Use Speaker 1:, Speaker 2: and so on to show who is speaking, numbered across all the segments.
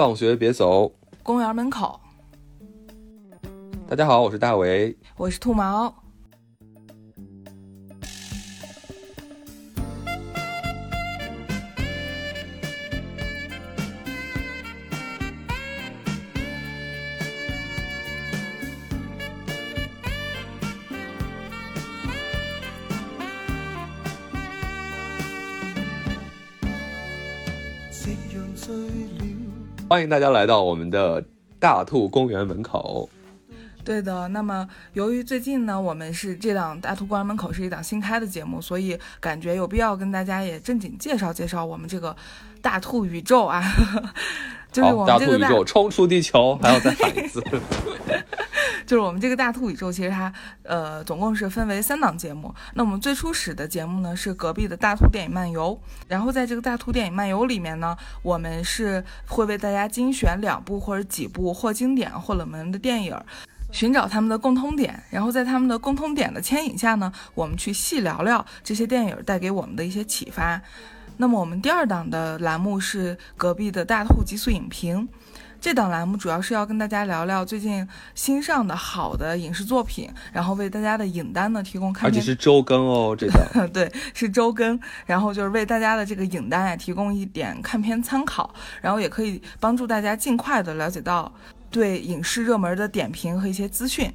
Speaker 1: 放学别走，
Speaker 2: 公园门口。
Speaker 1: 大家好，我是大为，
Speaker 2: 我是兔毛。
Speaker 1: 欢迎大家来到我们的大兔公园门口。
Speaker 2: 对的，那么由于最近呢，我们是这档大兔公园门口是一档新开的节目，所以感觉有必要跟大家也正经介绍介绍我们这个大兔宇宙啊。就是我们这个
Speaker 1: 大兔宇宙冲出地球，还要再喊一次。
Speaker 2: 就是我们这个大兔宇宙，其实它呃总共是分为三档节目。那我们最初始的节目呢是隔壁的大兔电影漫游，然后在这个大兔电影漫游里面呢，我们是会为大家精选两部或者几部或经典或冷门的电影，寻找他们的共通点，然后在他们的共通点的牵引下呢，我们去细聊聊这些电影带给我们的一些启发。那么我们第二档的栏目是隔壁的大兔极速影评。这档栏目主要是要跟大家聊聊最近新上的好的影视作品，然后为大家的影单呢提供看
Speaker 1: 片，而且是周更哦，这档
Speaker 2: 对是周更，然后就是为大家的这个影单啊提供一点看片参考，然后也可以帮助大家尽快的了解到对影视热门的点评和一些资讯，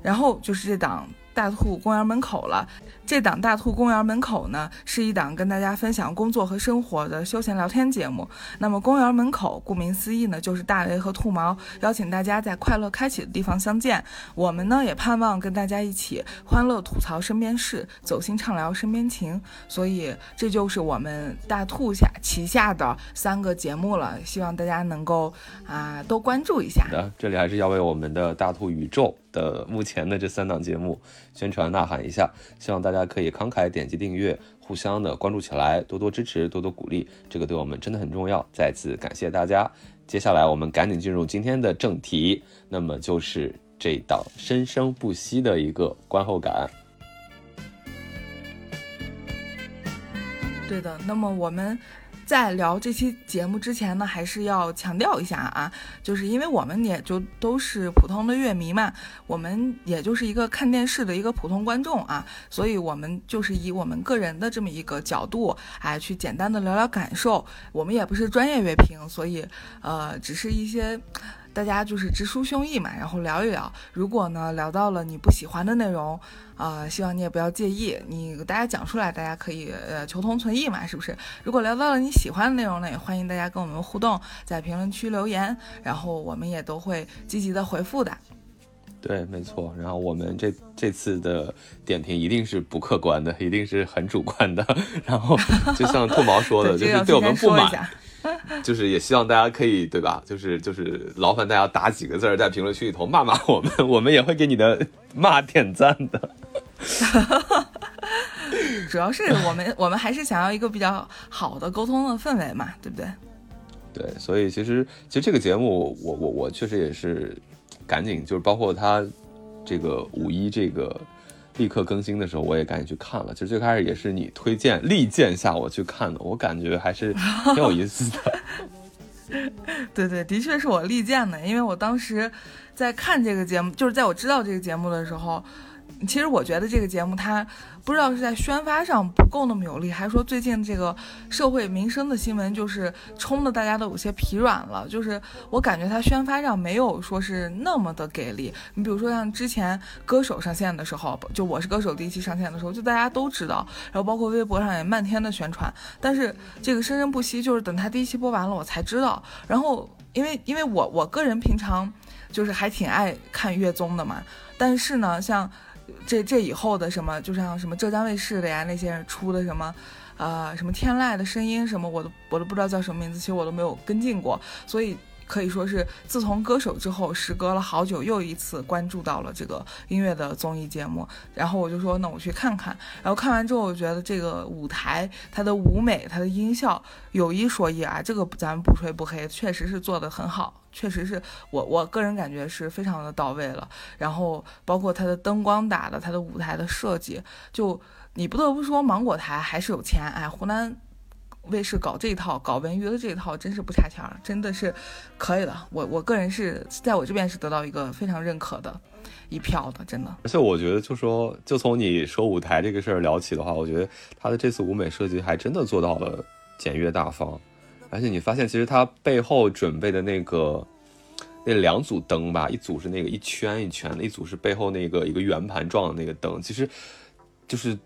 Speaker 2: 然后就是这档大兔公园门口了。这档大兔公园门口呢，是一档跟大家分享工作和生活的休闲聊天节目。那么公园门口，顾名思义呢，就是大雷和兔毛邀请大家在快乐开启的地方相见。我们呢，也盼望跟大家一起欢乐吐槽身边事，走心畅聊身边情。所以这就是我们大兔下旗下的三个节目了，希望大家能够啊多关注一下。
Speaker 1: 的，这里还是要为我们的大兔宇宙的目前的这三档节目宣传呐喊一下，希望大家。可以慷慨点击订阅，互相的关注起来，多多支持，多多鼓励，这个对我们真的很重要。再次感谢大家。接下来我们赶紧进入今天的正题，那么就是这档生生不息的一个观后感。
Speaker 2: 对的，那么我们。在聊这期节目之前呢，还是要强调一下啊，就是因为我们也就都是普通的乐迷嘛，我们也就是一个看电视的一个普通观众啊，所以我们就是以我们个人的这么一个角度，哎，去简单的聊聊感受。我们也不是专业乐评，所以呃，只是一些。大家就是直抒胸臆嘛，然后聊一聊。如果呢聊到了你不喜欢的内容，啊，希望你也不要介意。你大家讲出来，大家可以呃求同存异嘛，是不是？如果聊到了你喜欢的内容呢，也欢迎大家跟我们互动，在评论区留言，然后我们也都会积极的回复的。
Speaker 1: 对，没错。然后我们这这次的点评一定是不客观的，一定是很主观的。然后就像兔毛说的，就是对我们不满。就是也希望大家可以对吧？就是就是劳烦大家打几个字在评论区里头骂骂我们，我们也会给你的骂点赞的。
Speaker 2: 主要是我们我们还是想要一个比较好的沟通的氛围嘛，对不对？
Speaker 1: 对，所以其实其实这个节目我我我确实也是赶紧就是包括他这个五一这个。立刻更新的时候，我也赶紧去看了。其实最开始也是你推荐力荐下我去看的，我感觉还是挺有意思的。
Speaker 2: 对对，的确是我力荐的，因为我当时在看这个节目，就是在我知道这个节目的时候。其实我觉得这个节目它不知道是在宣发上不够那么有力，还是说最近这个社会民生的新闻就是冲的大家都有些疲软了。就是我感觉它宣发上没有说是那么的给力。你比如说像之前歌手上线的时候，就我是歌手第一期上线的时候，就大家都知道，然后包括微博上也漫天的宣传。但是这个生生不息，就是等它第一期播完了我才知道。然后因为因为我我个人平常就是还挺爱看乐综的嘛，但是呢像。这这以后的什么，就像什么浙江卫视的呀，那些人出的什么，呃，什么天籁的声音什么，我都我都不知道叫什么名字，其实我都没有跟进过，所以。可以说是自从歌手之后，时隔了好久，又一次关注到了这个音乐的综艺节目。然后我就说，那我去看看。然后看完之后，我觉得这个舞台、它的舞美、它的音效，有一说一啊，这个咱们不吹不黑，确实是做的很好，确实是我我个人感觉是非常的到位了。然后包括它的灯光打的，它的舞台的设计，就你不得不说，芒果台还是有钱。哎，湖南。卫视搞这一套，搞文娱的这一套，真是不差钱儿，真的是可以的。我我个人是在我这边是得到一个非常认可的一票的，真的。
Speaker 1: 而且我觉得，就说就从你说舞台这个事儿聊起的话，我觉得他的这次舞美设计还真的做到了简约大方。而且你发现，其实他背后准备的那个那两组灯吧，一组是那个一圈一圈的，一组是背后那个一个圆盘状的那个灯，其实就是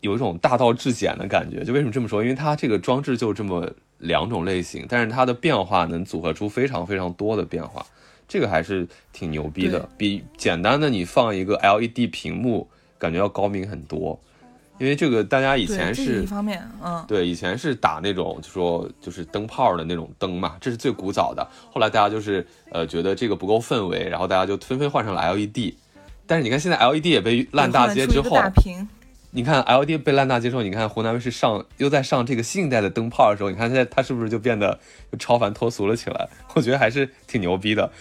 Speaker 1: 有一种大道至简的感觉。就为什么这么说？因为它这个装置就这么两种类型，但是它的变化能组合出非常非常多的变化，这个还是挺牛逼的，比简单的你放一个 LED 屏幕感觉要高明很多。因为这个大家以前
Speaker 2: 是一方面，嗯，
Speaker 1: 对，以前是打那种就说就是灯泡的那种灯嘛，这是最古早的。后来大家就是呃觉得这个不够氛围，然后大家就纷纷换上了 LED。但是你看现在 LED 也被烂大街之后，你看 L D 被烂大街之后，你看湖南卫视上又在上这个新一代的灯泡的时候，你看现在它是不是就变得就超凡脱俗了起来？我觉得还是挺牛逼的。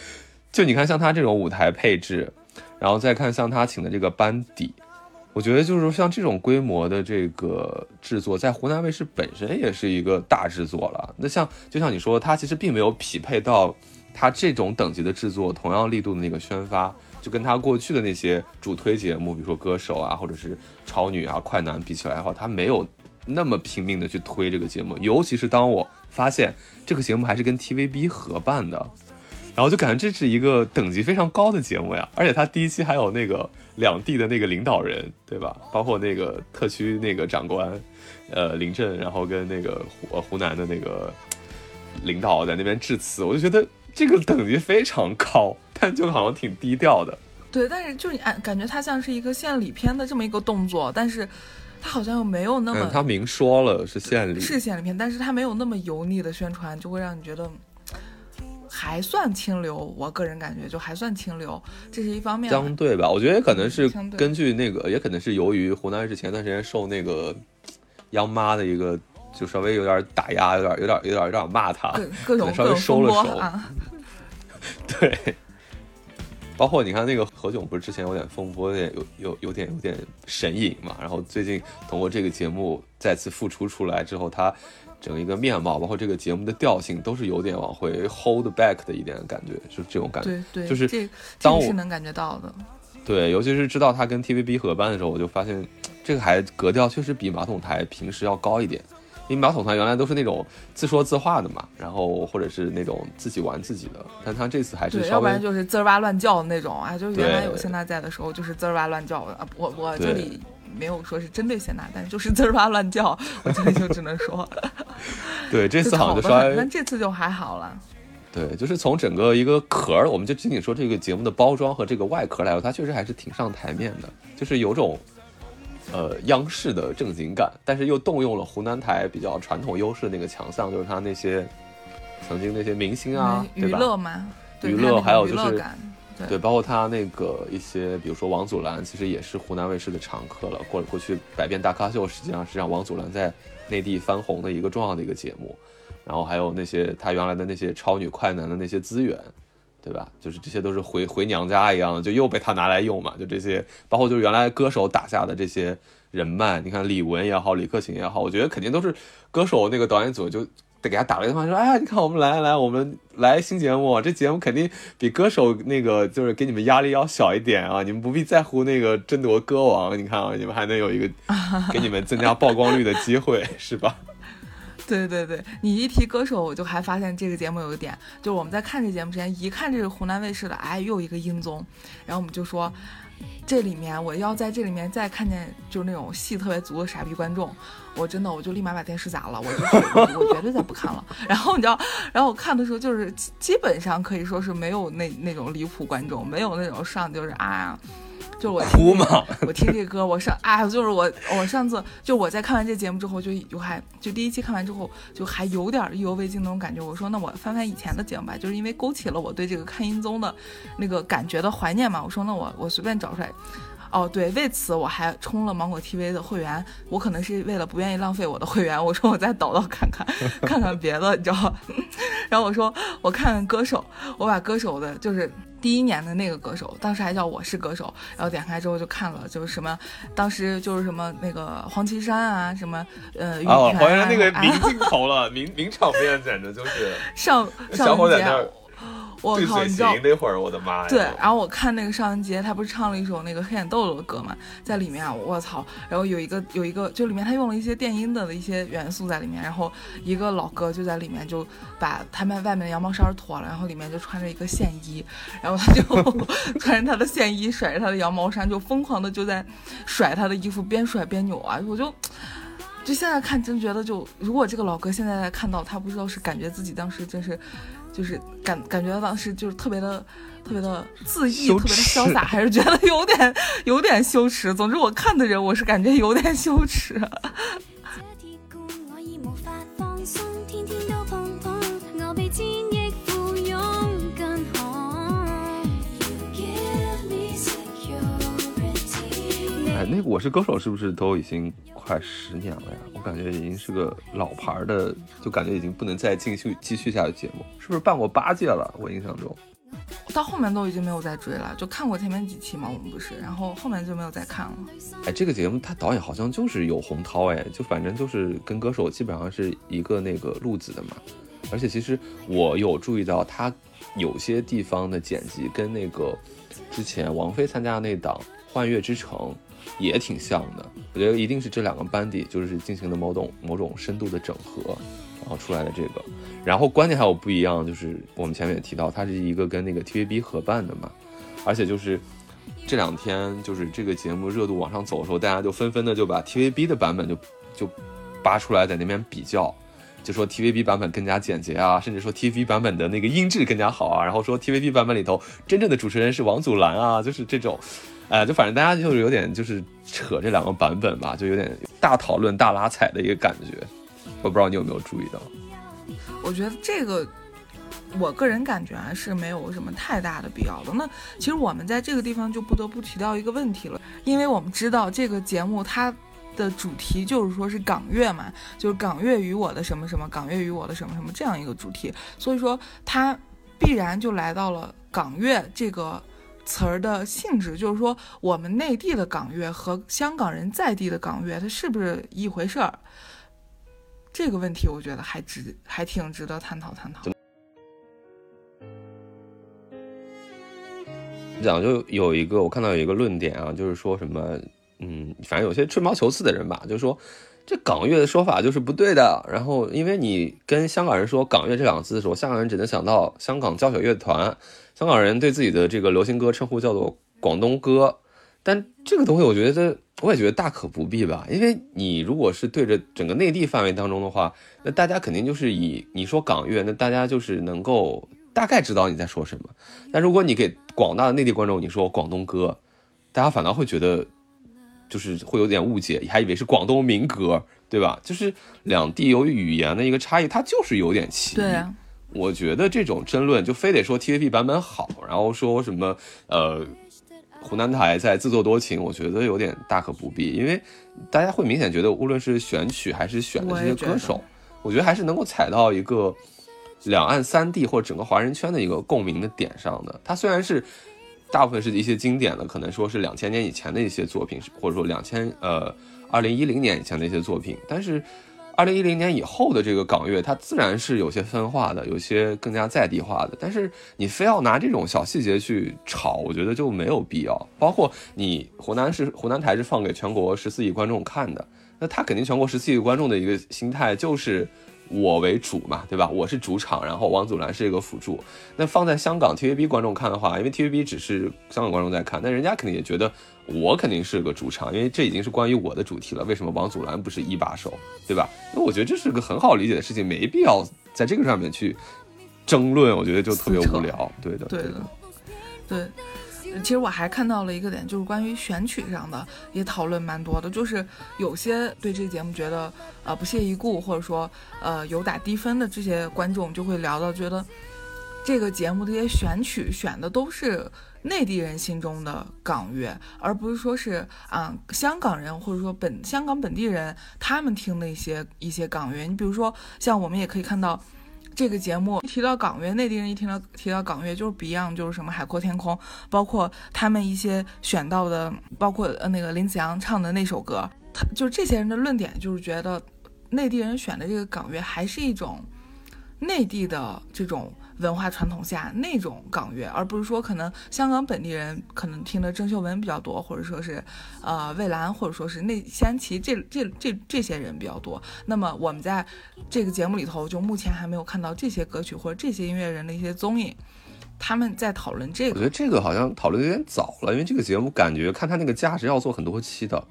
Speaker 1: 就你看像他这种舞台配置，然后再看像他请的这个班底。我觉得就是说，像这种规模的这个制作，在湖南卫视本身也是一个大制作了。那像就像你说，它其实并没有匹配到它这种等级的制作同样力度的那个宣发，就跟他过去的那些主推节目，比如说歌手啊，或者是超女啊、快男比起来的话，他没有那么拼命的去推这个节目。尤其是当我发现这个节目还是跟 TVB 合办的，然后就感觉这是一个等级非常高的节目呀。而且他第一期还有那个。两地的那个领导人，对吧？包括那个特区那个长官，呃，林震，然后跟那个湖湖南的那个领导在那边致辞，我就觉得这个等级非常高，但就好像挺低调的。
Speaker 2: 对，但是就你感感觉他像是一个献礼片的这么一个动作，但是他好像又没有那么，
Speaker 1: 他明说了是献礼，
Speaker 2: 是献礼片，但是他没有那么油腻的宣传，就会让你觉得。还算清流，我个人感觉就还算清流，这是一方面。
Speaker 1: 相对吧，我觉得也可能是根据那个，也可能是由于湖南卫视前段时间受那个央妈的一个，就稍微有点打压，有点有点有点有点骂他，
Speaker 2: 各种
Speaker 1: 稍微收了
Speaker 2: 手。
Speaker 1: 对，包括你看那个何炅，不是之前有点风波，有点有有有点有点神隐嘛，然后最近通过这个节目再次复出出来之后，他。整一个面貌，包括这个节目的调性，都是有点往回 hold back 的一点感觉，就是这种感觉。
Speaker 2: 对对，
Speaker 1: 就是
Speaker 2: 这
Speaker 1: 当我
Speaker 2: 是能感觉到的。
Speaker 1: 对，尤其是知道他跟 TVB 合办的时候，我就发现这个还格调确实比马桶台平时要高一点。因为马桶团原来都是那种自说自话的嘛，然后或者是那种自己玩自己的，但他这次还是
Speaker 2: 要不然就是滋儿哇乱叫的那种啊，就是原来有谢娜在的时候就是滋儿哇乱叫的啊。我我这里。没有说是针对谢娜，但是就是滋儿哇乱叫，我这里就只能说，
Speaker 1: 对，这次好像就稍微，
Speaker 2: 但这次就还好了。
Speaker 1: 对，就是从整个一个壳儿，我们就仅仅说这个节目的包装和这个外壳来说，它确实还是挺上台面的，就是有种呃央视的正经感，但是又动用了湖南台比较传统优势的那个强项，就是他那些曾经那些明星啊，对吧
Speaker 2: 娱乐嘛，
Speaker 1: 娱乐还有就是。对，包括他那个一些，比如说王祖蓝，其实也是湖南卫视的常客了。过过去《百变大咖秀》实际上是让王祖蓝在内地翻红的一个重要的一个节目。然后还有那些他原来的那些超女快男的那些资源，对吧？就是这些都是回回娘家一样的，就又被他拿来用嘛。就这些，包括就是原来歌手打下的这些人脉，你看李玟也好，李克勤也好，我觉得肯定都是歌手那个导演组就得。给他打了一电话，说：“哎呀，你看我们来来，我们来新节目，这节目肯定比歌手那个就是给你们压力要小一点啊，你们不必在乎那个争夺歌王，你看啊，你们还能有一个 给你们增加曝光率的机会，是吧？”
Speaker 2: 对对对，你一提歌手，我就还发现这个节目有一点，就是我们在看这节目之前，一看这个湖南卫视的，哎，又一个音综，然后我们就说。这里面我要在这里面再看见就是那种戏特别足的傻逼观众，我真的我就立马把电视砸了，我就我绝对再不看了。然后你知道，然后我看的时候就是基本上可以说是没有那那种离谱观众，没有那种上就是啊。就我
Speaker 1: 哭吗？
Speaker 2: 我听这歌，我上啊，就是我我上次就我在看完这节目之后，就就还就第一期看完之后，就还有点意犹未尽那种感觉。我说那我翻翻以前的节目吧，就是因为勾起了我对这个看音综的那个感觉的怀念嘛。我说那我我随便找出来。哦，对，为此我还充了芒果 TV 的会员。我可能是为了不愿意浪费我的会员，我说我再倒倒看看看看别的，你知道。然后我说我看看歌手，我把歌手的就是。第一年的那个歌手，当时还叫我是歌手，然后点开之后就看了，就是什么，当时就是什么那个黄绮珊啊，什么呃
Speaker 1: 黄绮珊那个
Speaker 2: 啊。
Speaker 1: 名镜头了，名名场面简直就是
Speaker 2: 上
Speaker 1: 小
Speaker 2: 上一节
Speaker 1: 伙在那
Speaker 2: 我靠，你知道
Speaker 1: 型那会儿，我的妈呀！
Speaker 2: 对，然后我看那个尚雯婕，她不是唱了一首那个黑眼豆豆的歌嘛，在里面啊，我操，然后有一个有一个，就里面他用了一些电音的一些元素在里面，然后一个老哥就在里面就把他们外面的羊毛衫脱了，然后里面就穿着一个线衣，然后他就 穿着他的线衣，甩着他的羊毛衫，就疯狂的就在甩他的衣服，边甩边扭啊，我就。就现在看，真觉得就如果这个老哥现在看到他，不知道是感觉自己当时真是，就是感感觉当时就是特别的特别的自意，特别的潇洒，还是觉得有点有点羞耻。总之，我看的人我是感觉有点羞耻。
Speaker 1: 哎，那个《我是歌手》是不是都已经快十年了呀？我感觉已经是个老牌儿的，就感觉已经不能再继续继续下去节目，是不是办过八届了？我印象中，
Speaker 2: 到后面都已经没有再追了，就看过前面几期嘛，我们不是，然后后面就没有再看了。
Speaker 1: 哎，这个节目他导演好像就是有洪涛，哎，就反正就是跟歌手基本上是一个那个路子的嘛。而且其实我有注意到他有些地方的剪辑跟那个之前王菲参加的那档《幻乐之城》也挺像的。我觉得一定是这两个班底就是进行了某种某种深度的整合，然后出来的这个。然后关键还有不一样，就是我们前面也提到，它是一个跟那个 TVB 合办的嘛，而且就是这两天就是这个节目热度往上走的时候，大家就纷纷的就把 TVB 的版本就就扒出来在那边比较。就说 TVB 版本更加简洁啊，甚至说 TVB 版本的那个音质更加好啊，然后说 TVB 版本里头真正的主持人是王祖蓝啊，就是这种，呃，就反正大家就是有点就是扯这两个版本吧，就有点大讨论、大拉踩的一个感觉。我不知道你有没有注意到？
Speaker 2: 我觉得这个，我个人感觉啊是没有什么太大的必要的。那其实我们在这个地方就不得不提到一个问题了，因为我们知道这个节目它的主题就是说是港乐嘛，就是港乐与我的什么什么，港乐与我的什么什么这样一个主题，所以说它必然就来到了港乐这个。词儿的性质就是说，我们内地的港乐和香港人在地的港乐，它是不是一回事儿？这个问题，我觉得还值，还挺值得探讨探讨。
Speaker 1: 讲就有一个我看到有一个论点啊，就是说什么，嗯，反正有些吹毛求疵的人吧，就说这港乐的说法就是不对的。然后因为你跟香港人说港乐这两个字的时候，香港人只能想到香港交响乐团，香港人对自己的这个流行歌称呼叫做广东歌。但这个东西，我觉得我也觉得大可不必吧，因为你如果是对着整个内地范围当中的话，那大家肯定就是以你说港乐，那大家就是能够大概知道你在说什么。但如果你给广大的内地观众你说广东歌，大家反倒会觉得就是会有点误解，还以为是广东民歌，对吧？就是两地由于语言的一个差异，它就是有点歧义。
Speaker 2: 对啊，
Speaker 1: 我觉得这种争论就非得说 TVB 版本好，然后说什么呃。湖南台在自作多情，我觉得有点大可不必，因为大家会明显觉得，无论是选曲还是选的这些歌手，我觉得还是能够踩到一个两岸三地或者整个华人圈的一个共鸣的点上的。它虽然是大部分是一些经典的，可能说是两千年以前的一些作品，或者说两千呃二零一零年以前的一些作品，但是。二零一零年以后的这个港乐，它自然是有些分化的，有些更加在地化的。但是你非要拿这种小细节去炒，我觉得就没有必要。包括你湖南是湖南台是放给全国十四亿观众看的，那他肯定全国十四亿观众的一个心态就是我为主嘛，对吧？我是主场，然后王祖蓝是一个辅助。那放在香港 TVB 观众看的话，因为 TVB 只是香港观众在看，那人家肯定也觉得。我肯定是个主场，因为这已经是关于我的主题了。为什么王祖蓝不是一把手，对吧？那我觉得这是个很好理解的事情，没必要在这个上面去争论。我觉得就特别无聊。对的，
Speaker 2: 对的，对。其实我还看到了一个点，就是关于选曲上的也讨论蛮多的，就是有些对这个节目觉得呃不屑一顾，或者说呃有打低分的这些观众就会聊到，觉得这个节目这些选曲选的都是。内地人心中的港乐，而不是说是啊香港人或者说本香港本地人他们听的一些一些港乐。你比如说，像我们也可以看到，这个节目一提到港乐，内地人一听到提到港乐就是 Beyond，就是什么海阔天空，包括他们一些选到的，包括呃那个林子阳唱的那首歌，他就这些人的论点就是觉得内地人选的这个港乐还是一种内地的这种文化传统下那种港乐，而不是说可能香港本地人可能听的郑秀文比较多，或者说是呃蔚蓝，或者说是内西安旗这这这这些人比较多。那么我们在这个节目里头，就目前还没有看到这些歌曲或者这些音乐人的一些踪影，他们在讨论这个。
Speaker 1: 我觉得这个好像讨论有点早了，因为这个节目感觉看他那个价值要做很多期的，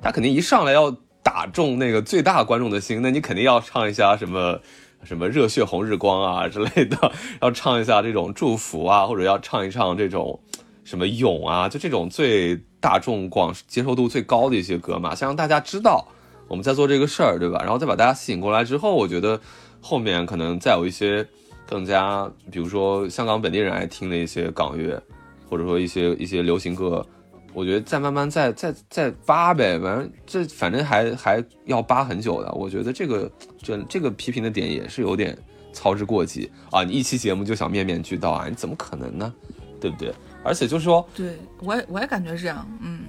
Speaker 1: 他肯定一上来要打中那个最大观众的心，那你肯定要唱一下什么什么热血红日光啊之类的，要唱一下这种祝福啊，或者要唱一唱这种什么勇啊，就这种最大众广接受度最高的一些歌嘛，先让大家知道我们在做这个事儿，对吧？然后再把大家吸引过来之后，我觉得后面可能再有一些更加，比如说香港本地人爱听的一些港乐，或者说一些一些流行歌，我觉得再慢慢再再再扒呗，反正这反正还还要扒很久的。我觉得这个这这个批评的点也是有点操之过急啊！你一期节目就想面面俱到啊？你怎么可能呢？对不对？而且就是说，
Speaker 2: 对我也我也感觉是这样，嗯，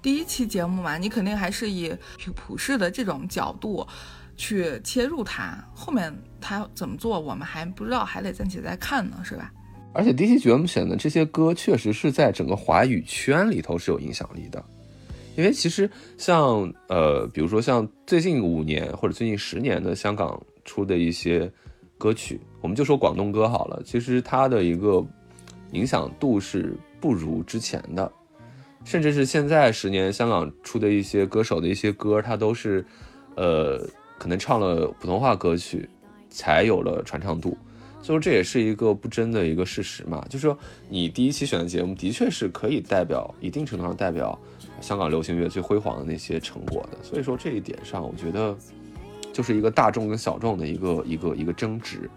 Speaker 2: 第一期节目嘛，你肯定还是以普普世的这种角度去切入它，后面它怎么做，我们还不知道，还得暂且再看呢，是吧？
Speaker 1: 而且第一期节目选的这些歌，确实是在整个华语圈里头是有影响力的。因为其实像呃，比如说像最近五年或者最近十年的香港出的一些歌曲，我们就说广东歌好了，其实它的一个影响度是不如之前的，甚至是现在十年香港出的一些歌手的一些歌，它都是呃可能唱了普通话歌曲才有了传唱度。所以说这也是一个不争的一个事实嘛，就是说你第一期选的节目的确是可以代表一定程度上代表香港流行乐最辉煌的那些成果的。所以说这一点上，我觉得就是一个大众跟小众的一个一个一个争执。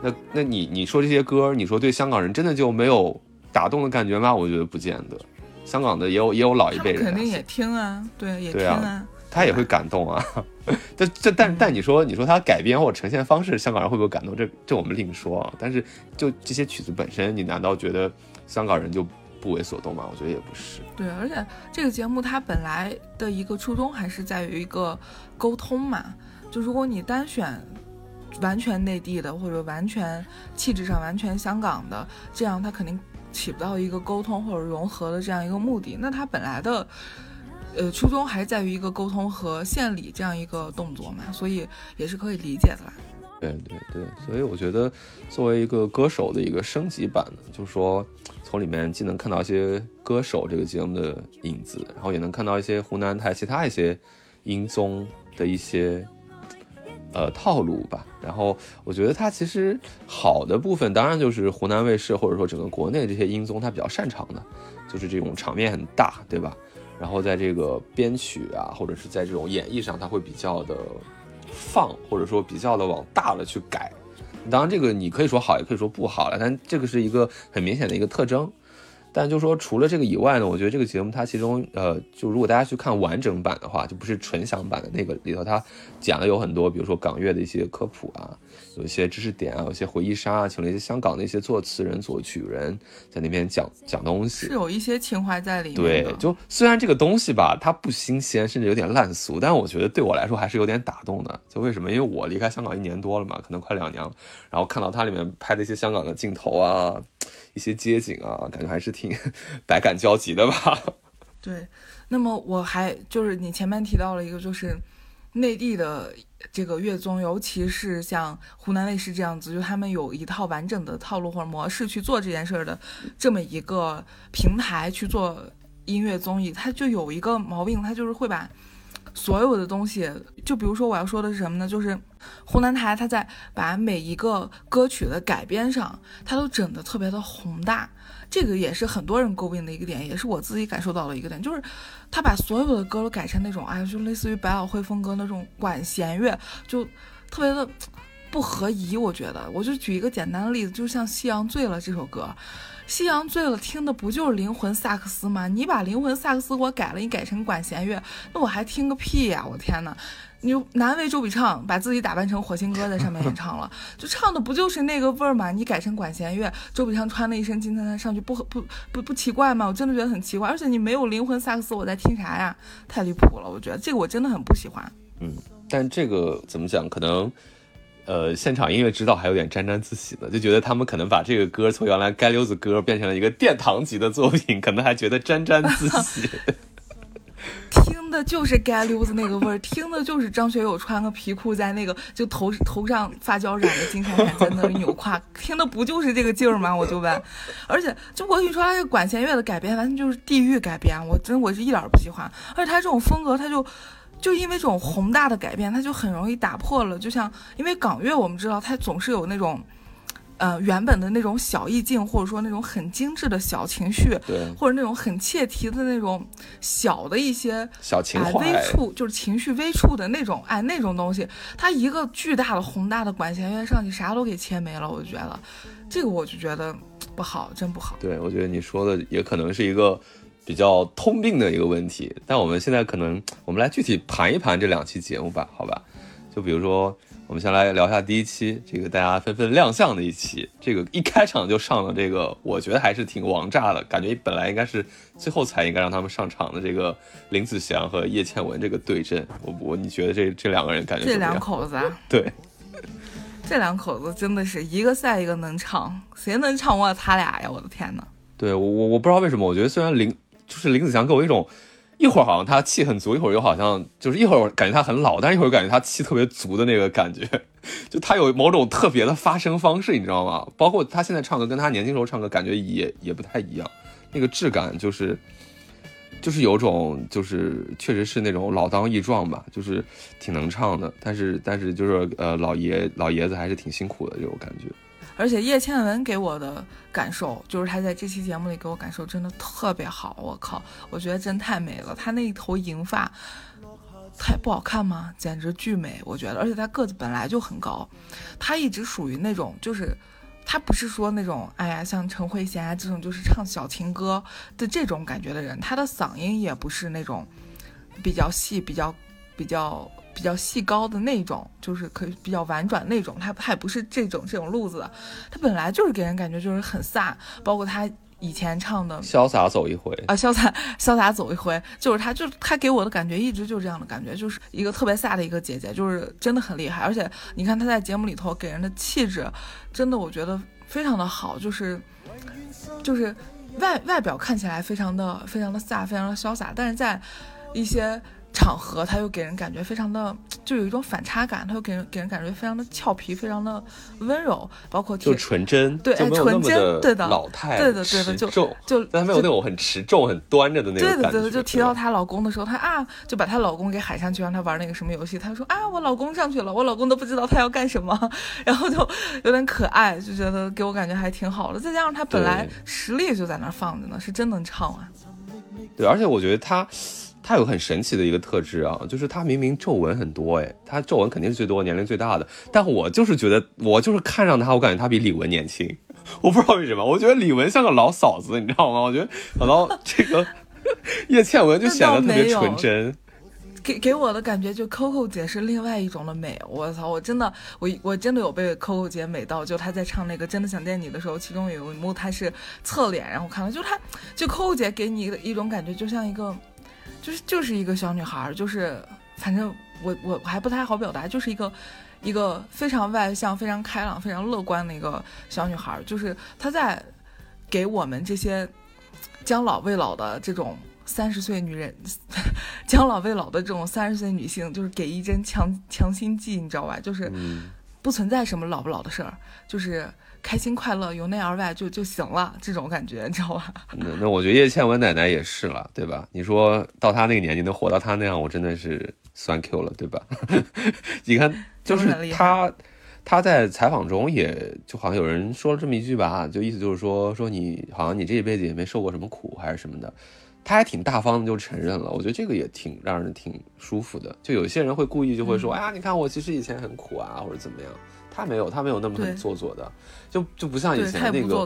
Speaker 1: 那那你你说这些歌，你说对香港人真的就没有打动的感觉吗？我觉得不见得。香港的也有也有老一辈人、啊，
Speaker 2: 肯定也听啊，对，也听
Speaker 1: 对啊他也会感动啊。这这但但你说你说他改编或呈现方式，香港人会不会感动？这这我们另说啊。但是就这些曲子本身，你难道觉得香港人就不为所动吗？我觉得也不是。
Speaker 2: 对，而且这个节目它本来的一个初衷还是在于一个沟通嘛。就如果你单选完全内地的，或者完全气质上完全香港的，这样它肯定起不到一个沟通或者融合的这样一个目的。那它本来的。呃，初衷还在于一个沟通和献礼这样一个动作嘛，所以也是可以理解的啦。
Speaker 1: 对对对，所以我觉得作为一个歌手的一个升级版呢，就是说从里面既能看到一些歌手这个节目的影子，然后也能看到一些湖南台其他一些音综的一些呃套路吧。然后我觉得它其实好的部分，当然就是湖南卫视或者说整个国内这些音综它比较擅长的，就是这种场面很大，对吧？然后在这个编曲啊，或者是在这种演绎上，它会比较的放，或者说比较的往大了去改。当然，这个你可以说好，也可以说不好了，但这个是一个很明显的一个特征。但就说除了这个以外呢，我觉得这个节目它其中呃，就如果大家去看完整版的话，就不是纯享版的那个里头，它讲的有很多，比如说港乐的一些科普啊，有一些知识点啊，有一些回忆杀啊，请了一些香港的一些作词人、作曲人在那边讲讲东西，
Speaker 2: 是有一些情怀在里面。
Speaker 1: 对，就虽然这个东西吧，它不新鲜，甚至有点烂俗，但我觉得对我来说还是有点打动的。就为什么？因为我离开香港一年多了嘛，可能快两年了，然后看到它里面拍的一些香港的镜头啊。一些街景啊，感觉还是挺 百感交集的吧。
Speaker 2: 对，那么我还就是你前面提到了一个，就是内地的这个乐综，尤其是像湖南卫视这样子，就他们有一套完整的套路或者模式去做这件事儿的这么一个平台去做音乐综艺，它就有一个毛病，它就是会把所有的东西，就比如说我要说的是什么呢？就是湖南台它在把每一个歌曲的改编上，它都整得特别的宏大，这个也是很多人诟病的一个点，也是我自己感受到的一个点，就是他把所有的歌都改成那种，哎，就类似于百老汇风格那种管弦乐，就特别的不合宜。我觉得，我就举一个简单的例子，就像《夕阳醉了》这首歌，《夕阳醉了》听的不就是灵魂萨克斯吗？你把灵魂萨克斯给我改了，你改成管弦乐，那我还听个屁呀！我天呐！你难为周笔畅把自己打扮成火星哥在上面演唱了，就唱的不就是那个味儿吗？你改成管弦乐，周笔畅穿了一身金灿灿上去，不不不不奇怪吗？我真的觉得很奇怪，而且你没有灵魂萨克斯，我在听啥呀？太离谱了，我觉得这个我真的很不喜欢。
Speaker 1: 嗯，但这个怎么讲？可能，呃，现场音乐指导还有点沾沾自喜的，就觉得他们可能把这个歌从原来街溜子歌变成了一个殿堂级的作品，可能还觉得沾沾自喜。
Speaker 2: 听的就是街溜子那个味儿，听的就是张学友穿个皮裤在那个就头头上发胶染的金闪闪在那儿扭胯，听的不就是这个劲儿吗？我就问，而且就我跟你说，他这管弦乐的改编完全就是地狱改编，我真我是一点儿不喜欢，而且他这种风格他就。就因为这种宏大的改变，它就很容易打破了。就像因为港乐，我们知道它总是有那种，呃，原本的那种小意境，或者说那种很精致的小情绪，
Speaker 1: 对，
Speaker 2: 或者那种很切题的那种小的一些哎
Speaker 1: 小情怀，
Speaker 2: 微处，就是情绪微处的那种，哎，那种东西，它一个巨大的宏大的管弦乐上去，啥都给切没了。我就觉得，这个我就觉得不好，真不好。
Speaker 1: 对，我觉得你说的也可能是一个比较通病的一个问题。但我们现在可能，我们来具体盘一盘这两期节目吧，好吧？就比如说，我们先来聊一下第一期，这个大家纷纷亮相的一期，这个一开场就上了这个，我觉得还是挺王炸的，感觉本来应该是最后才应该让他们上场的这个林子祥和叶倩文这个对阵，我我你觉得这这两个人感觉
Speaker 2: 这两？口子啊，
Speaker 1: 对，
Speaker 2: 这两口子真的是一个赛一个能唱，谁能唱过他俩呀？我的天呐！
Speaker 1: 对我我我不知道为什么，我觉得虽然林就是林子祥给我一种一会儿好像他气很足，一会儿又好像就是一会儿感觉他很老，但是一会儿感觉他气特别足的那个感觉，就他有某种特别的发声方式，你知道吗？包括他现在唱歌跟他年轻时候唱歌感觉也也不太一样，那个质感就是就是有种就是确实是那种老当益壮吧，就是挺能唱的，但是但是就是呃老爷老爷子还是挺辛苦的这种感觉。
Speaker 2: 而且叶倩文给我的感受，就是她在这期节目里给我感受真的特别好。我靠，我觉得真太美了，她那一头银发，太不好看吗？简直巨美，我觉得。而且她个子本来就很高，她一直属于那种就是。她不是说那种，哎呀，像陈慧娴啊这种，就是唱小情歌的这种感觉的人。她的嗓音也不是那种比较细、比较、比较、比较细高的那种，就是可以比较婉转那种。他他也不是这种这种路子的。她本来就是给人感觉就是很飒，包括他以前唱的
Speaker 1: 潇洒走一回，
Speaker 2: 啊，潇洒潇洒走一回，就是她，就是她给我的感觉一直就是这样的感觉，就是一个特别飒的一个姐姐，就是真的很厉害。而且你看她在节目里头给人的气质，真的我觉得非常的好，就是就是外外表看起来非常的非常的飒，非常的潇洒，但是在一些场合，他又给人感觉非常的，就有一种反差感，他又给人给人感觉非常的俏皮，非常的温柔，包括
Speaker 1: 就纯真，
Speaker 2: 对纯真对的
Speaker 1: 老态，
Speaker 2: 对的对的就就
Speaker 1: 但她没有那种很持重、很端着的那种感觉。
Speaker 2: 对的对的，就提到她老公的时候，她啊就把她老公给喊上去，让她玩那个什么游戏。她说啊，我老公上去了，我老公都不知道他要干什么，然后就有点可爱，就觉得给我感觉还挺好的。再加上她本来实力就在那儿放着呢，是真能唱啊。
Speaker 1: 对，而且我觉得她，她有很神奇的一个特质啊，就是她明明皱纹很多，哎，她皱纹肯定是最多、年龄最大的，但我就是觉得，我就是看上她，我感觉她比李玟年轻，我不知道为什么，我觉得李玟像个老嫂子，你知道吗？我觉得反倒这个 叶倩文就显得特别纯真。
Speaker 2: 给给我的感觉，就 Coco 姐是另外一种的美。我操，我真的，我我真的有被 Coco 姐美到。就她在唱那个《真的想见你》的时候，其中有一幕她是侧脸，然后看到，就她，就 Coco 姐给你的一种感觉，就像一个，就是就是一个小女孩儿，就是反正我我我还不太好表达，就是一个一个非常外向、非常开朗、非常乐观的一个小女孩儿。就是她在给我们这些将老未老的这种。三十岁女人，将老未老的这种三十岁女性，就是给一针强强心剂，你知道吧？就是
Speaker 1: 嗯，
Speaker 2: 不存在什么老不老的事儿，就是开心快乐由内而外就就行了，这种感觉，你知道吧？
Speaker 1: 那那我觉得叶倩文奶奶也是了，对吧？你说到她那个年纪能活到她那样，我真的是酸 Q 了，对吧？你看，就是她，她在采访中也就好像有人说了这么一句吧，就意思就是说，说你好像你这一辈子也没受过什么苦，还是什么的。他还挺大方的就承认了，我觉得这个也挺让人挺舒服的。就有些人会故意就会说，
Speaker 2: 嗯
Speaker 1: 哎呀，你看我其实以前很苦啊，或者怎么样。他没有，他没有那么很做作的，就就不像以，前那个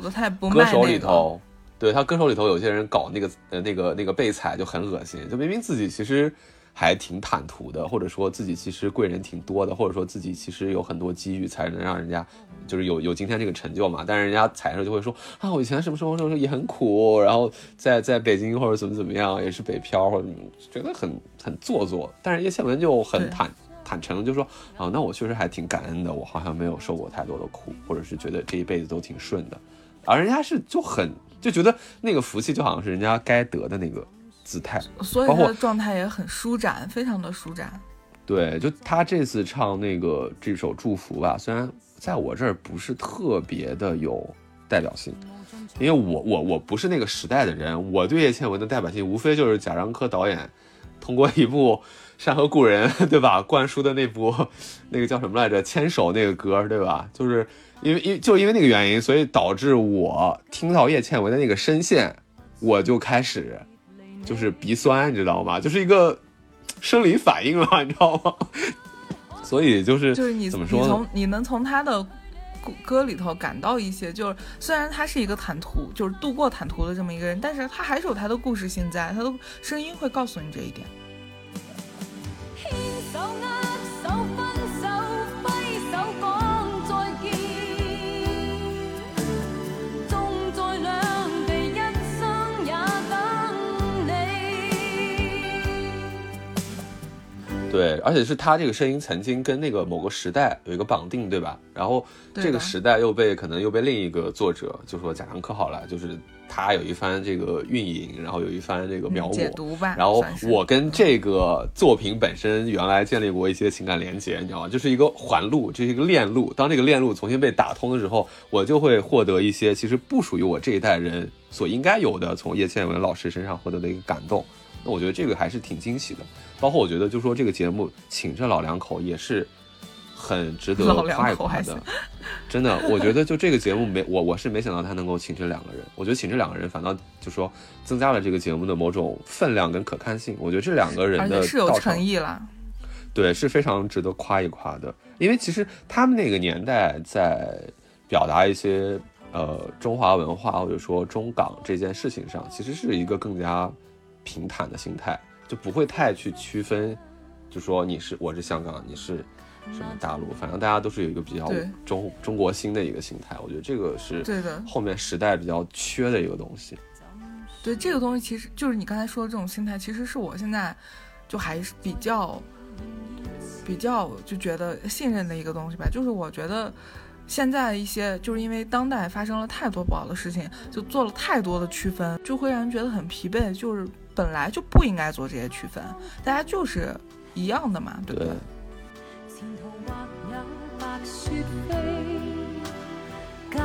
Speaker 1: 歌手。里头，对他歌手里头有些人搞那个呃那个那个被踩就很恶心，就明明自己其实还挺坦途的，或者说自己其实贵人挺多的，或者说自己其实有很多机遇才能让人家就是有有今天这个成就嘛。但是人家踩上就会说啊，我以前什么什么时候也很苦，然后在在北京或者怎么怎么样也是北漂或者觉得很很做作。但是叶倩文就很坦。坦诚就说啊，那我确实还挺感恩的，我好像没有受过太多的苦，或者是觉得这一辈子都挺顺的。而人家是就很就觉得那个福气就好像是人家该得的那个姿态。
Speaker 2: 所以他的状态也很舒展，非常的舒展。
Speaker 1: 对，就他这次唱那个这首《祝福》吧，虽然在我这儿不是特别的有代表性，因为我我我不是那个时代的人，我对叶倩文的代表性无非就是贾樟柯导演通过一部《山河故人》对吧，灌输的那部那个叫什么来着，《牵手》那个歌对吧？就是因为因就因为那个原因，所以导致我听到叶倩文的那个声线，我就开始就是鼻酸，你知道吗？就是一个生理反应了，你知道吗？所以就是
Speaker 2: 就是你
Speaker 1: 怎么说呢？
Speaker 2: 你从你能从他的歌歌里头感到一些，就是虽然他是一个坦途，就是度过坦途的这么一个人，但是他还是有他的故事性在，他的声音会告诉你这一点。
Speaker 1: 对，而且是他这个声音曾经跟那个某个时代有一个绑定，对吧？然后这个时代又被可能又被另一个作者，就说贾樟柯好了，就是他有一番这个运营，然后有一番这个描摹。
Speaker 2: 读吧，
Speaker 1: 然后我跟这个作品本身原来建立过一些情感连接，你知道吗？就是一个环路，这是一个链路。当这个链路重新被打通的时候，我就会获得一些其实不属于我这一代人所应该有的从叶倩文老师身上获得的一个感动。那我觉得这个还是挺惊喜的。包括我觉得，就说这个节目请这老两口也是很值得夸一夸的。真的，我觉得就这个节目没我我是没想到他能够请这两个人，我觉得请这两个人反倒就说增加了这个节目的某种分量跟可看性。我觉得这两个人的
Speaker 2: 是有诚意啦。
Speaker 1: 对，是非常值得夸一夸的。因为其实他们那个年代在表达一些呃中华文化或者说中港这件事情上，其实是一个更加平坦的心态，就不会太去区分，就说你是我是香港，你是什么大陆，反正大家都是有一个比较中中国心的一个心态。我觉得这个是
Speaker 2: 对的
Speaker 1: 后面时代比较缺的一个东西。
Speaker 2: 对这个东西，其实就是你刚才说的这种心态，其实是我现在就还是比较比较就觉得信任的一个东西吧。就是我觉得现在一些就是因为当代发生了太多不好的事情，就做了太多的区分，就会让人觉得很疲惫。就是本来就不应该做这些区分，大家就是一样的嘛，对不
Speaker 1: 对
Speaker 2: 对？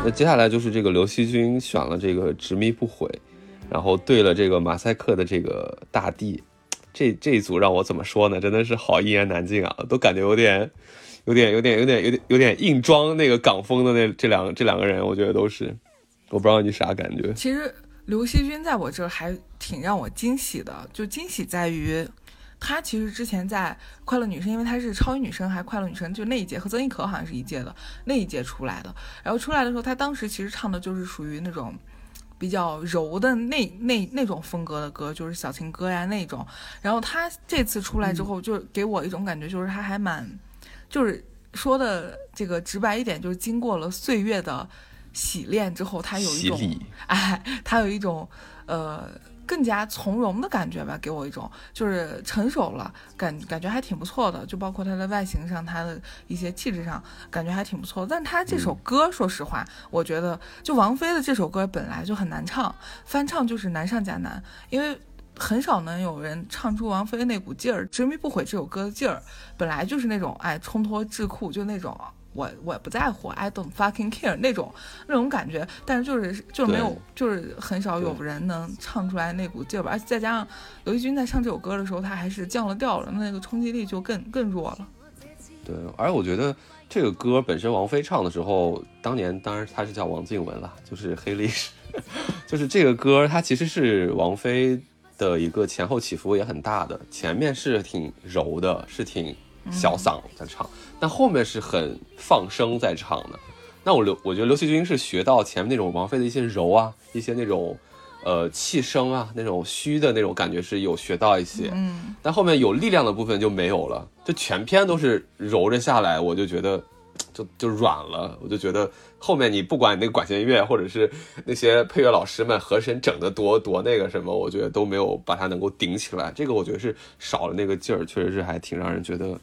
Speaker 1: 那接下来就是这个刘惜君选了这个执迷不悔，然后对了这个马赛克的这个大地，这这一组让我怎么说呢？真的是好一言难尽啊，都感觉有点，有点，有点，有点，有点，有点硬装那个港风的那这两这两个人，我觉得都是，我不知道你啥感觉。
Speaker 2: 其实刘惜君在我这儿还挺让我惊喜的，就惊喜在于，她其实之前在《快乐女生》，因为她是超级女生还是快乐女生，就那一届和曾轶可好像是一届的那一届出来的。然后出来的时候，她当时其实唱的就是属于那种。比较柔的那那那种风格的歌，就是小情歌呀那种。然后她这次出来之后，就给我一种感觉，就是她还蛮，就是说的这个直白一点，就是经过了岁月的洗练之后，她有一种 哎，他有一种呃更加从容的感觉吧，给我一种就是成熟了，感感觉还挺不错的，就包括他的外形上，他的一些气质上，感觉还挺不错。但他这首歌，说实话，我觉得就王菲的这首歌本来就很难唱，翻唱就是难上加难，因为。很少能有人唱出王菲那股劲儿，《执迷不悔》这首歌的劲儿，本来就是那种哎冲脱智库，就那种我我不在乎，I don't fucking care 那种那种感觉，但是就是就是没有，就是很少有人能唱出来那股劲儿吧。而且再加上刘惜君在唱这首歌的时候，他还是降了调了，那个冲击力就更更弱了。
Speaker 1: 对，而我觉得这个歌本身王菲唱的时候，当年当然她是叫王静雯了，就是黑历史，就是这个歌它其实是王菲的一个前后起伏也很大的，前面是挺柔的，是挺小嗓在唱，但后面是很放声在唱的。那我刘我觉得刘惜君是学到前面那种王菲的一些柔啊，一些那种呃气声啊，那种虚的那种感觉是有学到一些，
Speaker 2: 嗯，
Speaker 1: 但后面有力量的部分就没有了，就全篇都是柔着下来，我就觉得就就软了，我就觉得后面你不管那个管弦乐或者是那些配乐老师们和声整的多多那个什么，我觉得都没有把它能够顶起来，这个我觉得是少了那个劲儿，确实是还挺让人觉得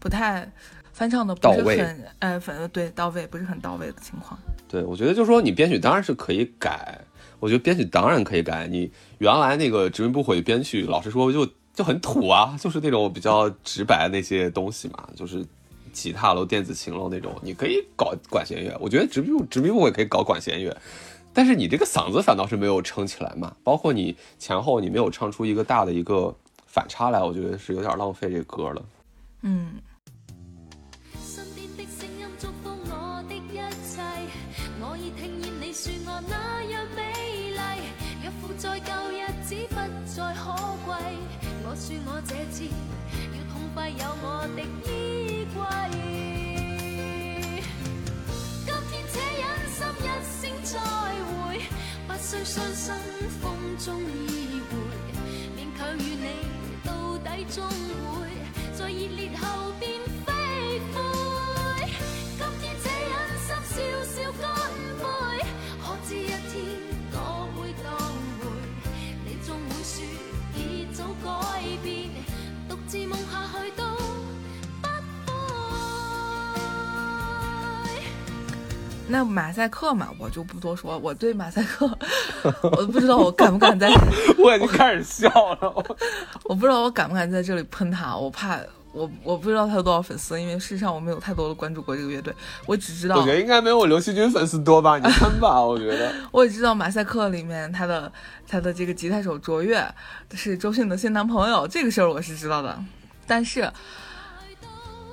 Speaker 2: 不太翻唱的不
Speaker 1: 到位
Speaker 2: 是很呃反对到位，不是很到位的情况。
Speaker 1: 对，我觉得就是说你编曲当然是可以改，我觉得编曲当然可以改。你原来那个执迷不悔的编曲，老实说就就很土啊，就是那种比较直白的那些东西嘛，就是吉他喽、电子琴喽那种，你可以搞管弦乐。我觉得执迷不执迷不悔可以搞管弦乐，但是你这个嗓子反倒是没有撑起来嘛，包括你前后你没有唱出一个大的一个反差来，我觉得是有点浪费这歌了。
Speaker 2: 嗯，
Speaker 3: 再可贵，我说我这次要痛快有我的衣柜。今天且忍心一声再会，不需伤心风中意會，勉强与你到底终会在热烈後變飛灰。獨自夢下去都不悔。
Speaker 2: 那马赛克嘛，我就不多说。我对马赛克，我不知道我敢不敢在，
Speaker 1: 我已经开始笑了。
Speaker 2: 我不知道我敢不敢在这里喷他，我怕我我不知道他有多少粉丝，因为事实上我没有太多的关注过这个乐队，我只知道
Speaker 1: 我觉得应该没有刘惜君粉丝多吧？你看吧，我觉得。
Speaker 2: 我也知道马赛克里面他的他的这个吉他手卓越是周迅的新男朋友，这个事儿我是知道的，但是。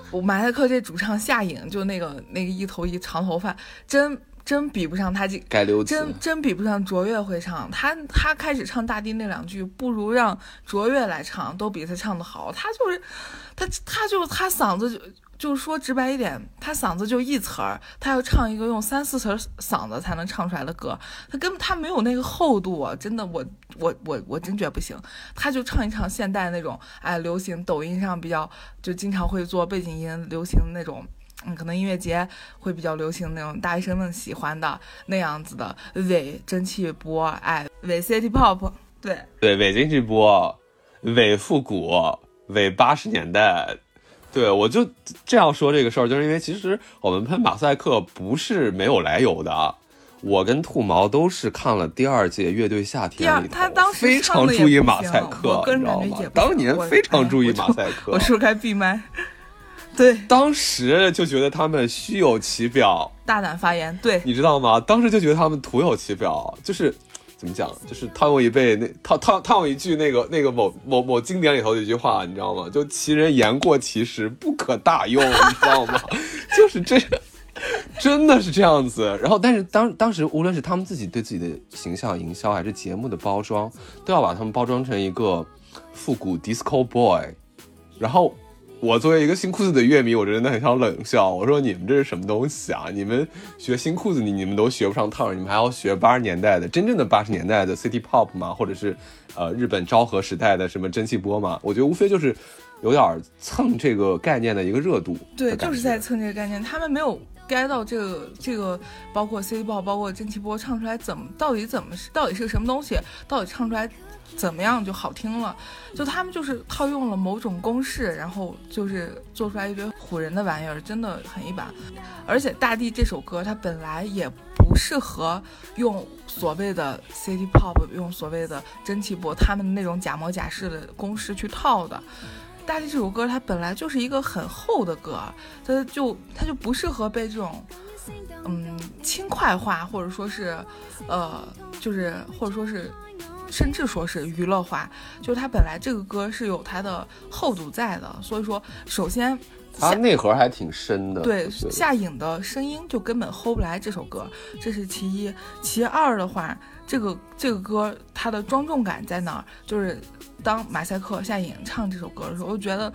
Speaker 2: 我马赛克这主唱夏颖，就那个那个一头一长头发，真真比不上他这
Speaker 1: 改溜子
Speaker 2: 真真比不上卓越会唱。他他开始唱大地那两句，不如让卓越来唱，都比他唱的好。他就是他他就他嗓子就就是說直白一点，他嗓子就一词儿，他要唱一个用三四词嗓子才能唱出来的歌，他根本他没有那个厚度啊！真的，我我我我真觉得不行。他就唱一唱现代那种，哎，流行抖音上比较就经常会做背景音，流行那種，嗯，可能音乐节会比较流行那种大学生们喜欢的那样子的伪蒸汽波，哎，伪 City Pop，对
Speaker 1: 对，伪蒸汽波，伪复古，伪八十年代。对，我就这样说这个事儿，就是因为其实我们喷马赛克不是没有来由的。我跟兔毛都是看了第二届乐队夏天里头，
Speaker 2: 他当时
Speaker 1: 非常注意马赛克你知道吗
Speaker 2: 感覺也？不
Speaker 1: 當
Speaker 2: 行我
Speaker 1: 年非常注意
Speaker 2: 哎
Speaker 1: 马赛克，
Speaker 2: 我是不是該閉麥？對，
Speaker 1: 当时就觉得他们虚有其表，
Speaker 2: 大胆发言，对，
Speaker 1: 你知道吗？当时就觉得他们徒有其表，就是怎么讲，就是套用一辈那套套套用一句那个那个某某某经典里头的一句话，你知道吗？就其人言过其实，不可大用，你知道吗？就是这。真的是这样子，然后但是当当时无论是他们自己对自己的形象营销，还是节目的包装，都要把他们包装成一个复古 disco boy。然后我作为一个新裤子的乐迷，我真的很想冷笑，我说你们这是什么东西啊？你们学新裤子你你们都学不上趟，你们还要学八十年代的真正的八十年代的 city pop 吗？或者是呃日本昭和时代的什么蒸汽波吗？我觉得无非就是有点蹭这个概念的一个热度
Speaker 2: 对，就是在蹭这个概念，他们没有 get 到这个这个，包括 C 爆，包括蒸汽波唱出来怎么，到底怎么是，到底是个什么东西，到底唱出来怎么样就好听了，就他们就是套用了某种公式，然后就是做出来一堆唬人的玩意儿，真的很一般。而且《大地》这首歌，它本来也不适合用所谓的 City Pop，用所谓的蒸汽波他们那种假模假式的公式去套的。大地这首歌，它本来就是一个很厚的歌，它就它就不适合被这种嗯轻快化，或者说是呃就是或者说是甚至说是娱乐化，就是它本来这个歌是有它的厚度在的，所以说首先
Speaker 1: 他内核还挺深的。
Speaker 2: 对夏颖的声音就根本 hold 不来这首歌，这是其一。其二的话，这个这个歌它的庄重感在哪儿？就是当马赛克夏颖唱这首歌的时候，我就觉得。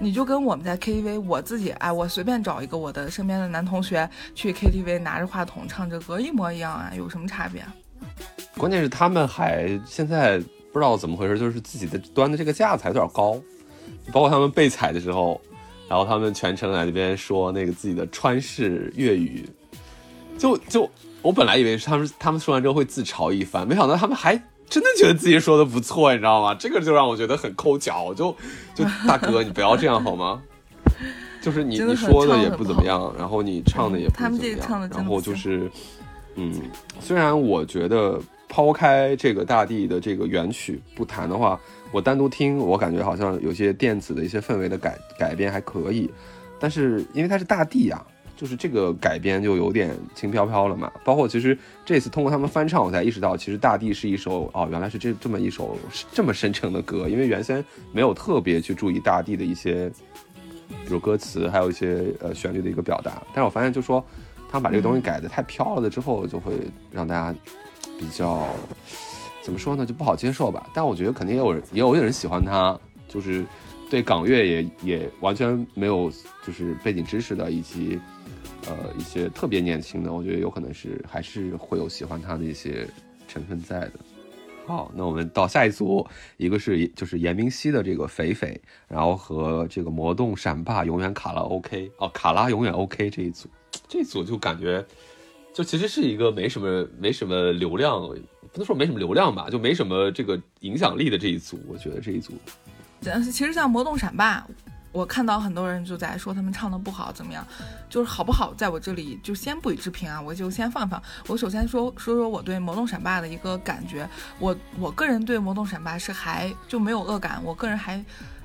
Speaker 2: 你就跟我们在 KTV，我自己哎，我随便找一个我的身边的男同学去 KTV 拿着话筒唱这歌一模一样啊，有什么差别？
Speaker 1: 关键是他们还现在不知道怎么回事，就是自己的端的这个架子还有点高，包括他们被踩的时候，然后他们全程在那边说那个自己的川式粤语，就就我本来以为是他们他们说完之后会自嘲一番，没想到他们还真的觉得自己说的不错，你知道吗？这个就让我觉得很抠脚，就就大哥你不要这样好吗？就是你你说的也
Speaker 2: 不
Speaker 1: 不怎么样，然后你唱的也不怎么样然后就是，嗯，虽然我觉得抛开这个大地的这个原曲不谈的话，我单独听，我感觉好像有些电子的一些氛围的改改编还可以，但是因为它是大地呀、就是这个改编就有点轻飘飘了嘛。包括其实这次通过他们翻唱，我才意识到，其实《大地》是一首哦，原来是这这么一首这么深沉的歌，因为原先没有特别去注意大地的一些，比如歌词，还有一些呃旋律的一个表达。但是我发现，就说他把这个东西改的太飘了的之后，就会让大家比较怎么说呢，就不好接受吧。但我觉得肯定也有人也有人喜欢他，就是对港乐也也完全没有就是背景知识的，以及呃一些特别年轻的，我觉得有可能是还是会有喜欢他的一些成分在的。好，那我们到下一组，一个是就是严明熙的这个肥肥，然后和这个魔动闪霸永远卡拉 OK 哦，卡拉永远 OK 这一组，这组就感觉就其实是一个没什么没什么流量，不能说没什么流量吧，就没什么这个影响力的这一组，我觉得这一组
Speaker 2: 其实像《魔动闪霸》，我看到很多人就在说他们唱的不好，怎么样？就是好不好，在我这里就先不予置评啊，我就先放放。我首先说说说我对《魔动闪霸》的一个感觉，我我个人对《魔动闪霸》是还就没有恶感，我个人还。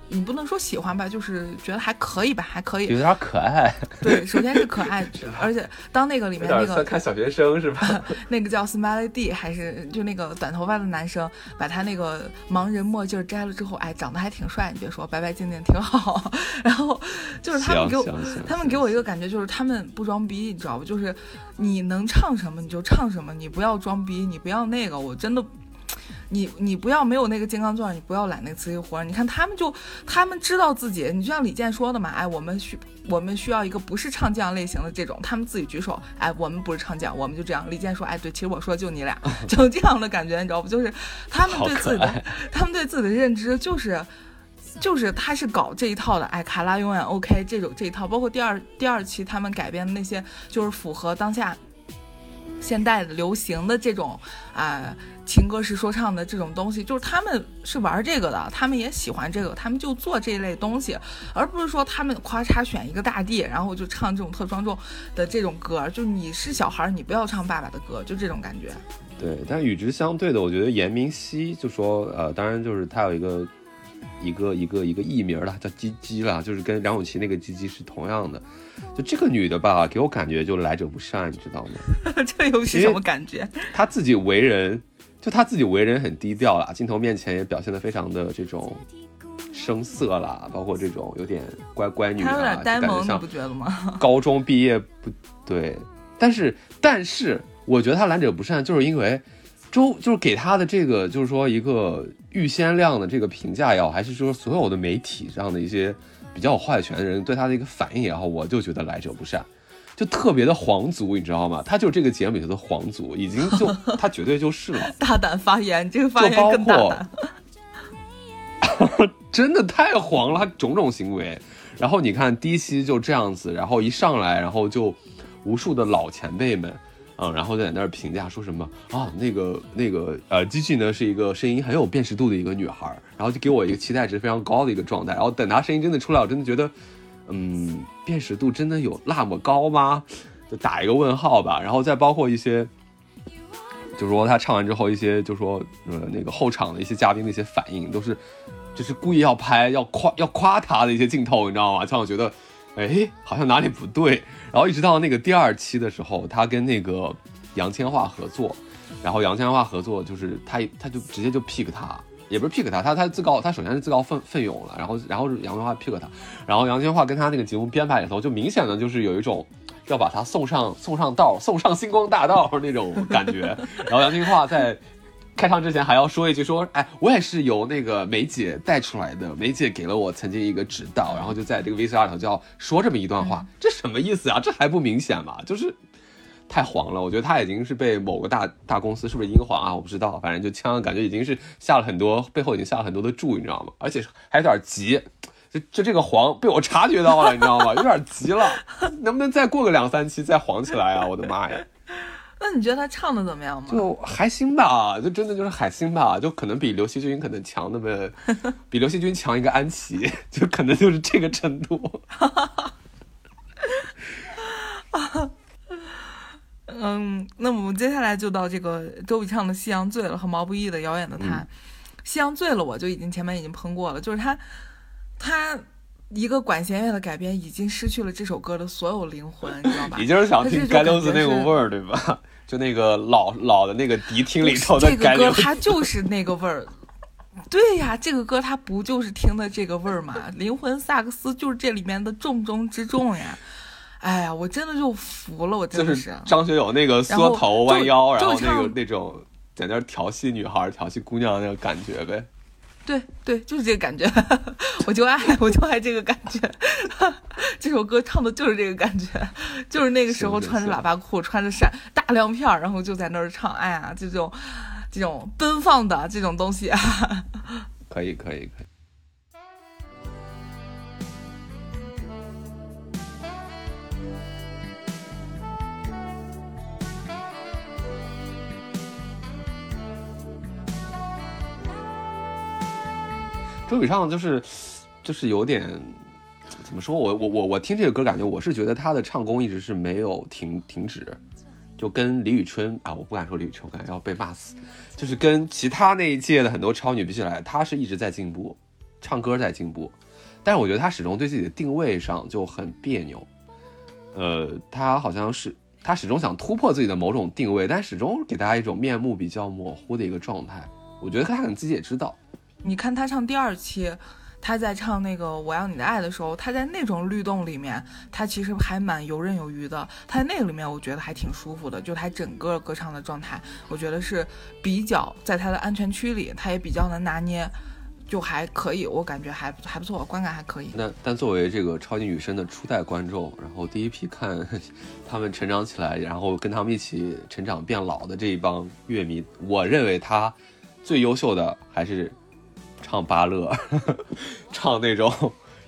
Speaker 2: 你不能说喜欢吧，就是觉得还可以吧，还可以。
Speaker 1: 有点可爱，
Speaker 2: 对，首先是可爱，而且当那个里面那个
Speaker 1: 看小学生是吧？
Speaker 2: 那个叫 Smiley D，还是就那个短头发的男生，把他那个盲人墨镜摘了之后，哎，长得还挺帅，你别说，白白净净挺好。然后就是他们给我他们给我一个感觉，就是他们不装逼，你知道不？就是你能唱什么你就唱什么，你不要装逼，你不要那个，我真的。你你不要没有那个金刚钻，你不要揽那个瓷器活儿。你看他们就他们知道自己，你就像李健说的嘛，哎，我们需我们需要一个不是唱将类型的这种，他们自己举手，哎，我们不是唱将，我们就这样。李健说，哎，对，其实我说就你俩，就这样的感觉，你知道不？就是他们对自己的，他们对自己的认知就是。就是他是搞这一套的，哎，卡拉永远 OK 这种这一套，包括第二第二期他们改编的那些，就是符合当下现代的流行的这种啊、情歌式说唱的这种东西，就是他们是玩这个的，他们也喜欢这个，他们就做这一类东西，而不是说他们咔嚓选一个大地，然后就唱这种特庄重的这种歌，就你是小孩儿，你不要唱爸爸的歌，就这种感觉。
Speaker 1: 对，但与之相对的，我觉得严明熙就说，呃，当然就是他有一个一个一个一个艺名了，叫鸡鸡啦，就是跟梁咏琪那个鸡鸡是同样的。就这个女的吧，给我感觉就来者不善，你知道吗？
Speaker 2: 这又是什么感觉？
Speaker 1: 她自己为人，就他自己为人很低调啦，镜头面前也表现的非常的这种生涩啦，包括这种有点乖乖女啊，
Speaker 2: 有点呆萌，你
Speaker 1: 感觉像
Speaker 2: 不觉得吗？
Speaker 1: 高中毕业不对，但是但是我觉得他来者不善，就是因为周就是给他的这个就是说一个预先量的这个评价也好，还是说所有的媒体上的一些比较有话语权的人对他的一个反应也好，我就觉得来者不善。就特别的皇族，你知道吗？他就是这个节目里头的皇族，已经就 他绝对就是了。
Speaker 2: 大胆发言，这个发言更大
Speaker 1: 括
Speaker 2: 胆。
Speaker 1: 真的太黄了，他种种行为。然后你看第一期就这样子，然后一上来，然后就无数的老前辈们，嗯，然后就在那儿评价说什么啊，那个那个呃，Gigi 呢是一个声音很有辨识度的一个女孩儿，然后就给我一个期待值非常高的一个状态。然后等她声音真的出来，我真的觉得，嗯，辨识度真的有那么高吗？就打一个问号吧。然后再包括一些。就是说他唱完之后，一些就说呃那个后场的一些嘉宾的一些反应，都是就是故意要拍要夸要夸他的一些镜头，你知道吗？让我觉得，哎，好像哪里不对。然后一直到那个第二期的时候，他跟那个杨千嬅合作，然后杨千嬅合作就是他他就直接就 pick 他，也不是 pick 他，他他自告，他首先是自告奋奋勇了，然后然后杨千嬅 pick 他，然后杨千嬅跟他那个节目编排里头，就明显的就是有一种要把他送上送上道，送上星光大道那种感觉。然后杨千嬅在开场之前还要说一句说，哎，我也是由那个梅姐带出来的，梅姐给了我曾经一个指导，然后就在这个 VCR 里头就要说这么一段话，这什么意思啊？这还不明显吗？就是。太黄了，我觉得他已经是被某个大大公司，是不是英皇啊？我不知道，反正就枪感觉已经是下了很多，背后已经下了很多的注，你知道吗？而且还有点急，就就这个黄被我察觉到了，你知道吗？有点急了，能不能再过个两三期再黄起来啊？我的妈呀！
Speaker 2: 那你觉得他唱的怎么样吗？
Speaker 1: 就还行吧，就真的就是还行吧，就可能比刘惜君可能强那么，比刘惜君强一个安琪，就可能就是这个程度。
Speaker 2: 嗯，那我们接下来就到这个周笔畅的《夕阳醉了》和毛不易的《遥远的他》。
Speaker 1: 嗯
Speaker 2: 夕阳醉了》我就已经前面已经喷过了，就是他，他一个管弦乐的改编已经失去了这首歌的所有灵魂，你知道吧？
Speaker 1: 你就是想听街溜子那个味
Speaker 2: 儿。
Speaker 1: 对吧？就那个老老的那个迪厅里头的
Speaker 2: 这个歌。它就是那个味儿。对呀，这个歌它不就是听的这个味儿吗？灵魂萨克斯就是这里面的重中之重呀！哎呀，我真的就服了，我真
Speaker 1: 就
Speaker 2: 的
Speaker 1: 是张学友那个缩头弯腰，然
Speaker 2: 就
Speaker 1: 后那个那种在那儿调戏女孩、调戏姑娘那个感觉呗。
Speaker 2: 对对，就是这个感觉，我就爱，我就爱这个感觉。这首歌唱的就是这个感觉，就是那个时候穿着喇叭裤，穿着闪大亮片儿，然后就在那儿唱，哎呀，这种这种奔放的这种东西啊，
Speaker 1: 可以，可以，可以。周笔畅就是，就是有点怎么说？我我我我听这个歌，感觉我是觉得他的唱功一直是没有停停止，就跟李宇春啊，我不敢说李宇春，我感觉要被骂死。就是跟其他那一届的很多超女比起来，她是一直在进步，唱歌在进步，但是我觉得她始终对自己的定位上就很别扭。呃，她好像是她始终想突破自己的某种定位，但始终给大家一种面目比较模糊的一个状态。我觉得她可能自己也知道，
Speaker 2: 你看他唱第二期，他在唱那个《我要你的爱》的时候，他在那种律动里面，他其实还蛮游刃有余的。他在那个里面，我觉得还挺舒服的，就他整个歌唱的状态，我觉得是比较在他的安全区里，他也比较能拿捏，就还可以，我感觉还还不错，观感还可以。
Speaker 1: 那但作为这个超级女声的初代观众，然后第一批看 他们成长起来，然后跟他们一起成长变老的这一帮乐迷，我认为他最优秀的还是唱芭乐，唱那种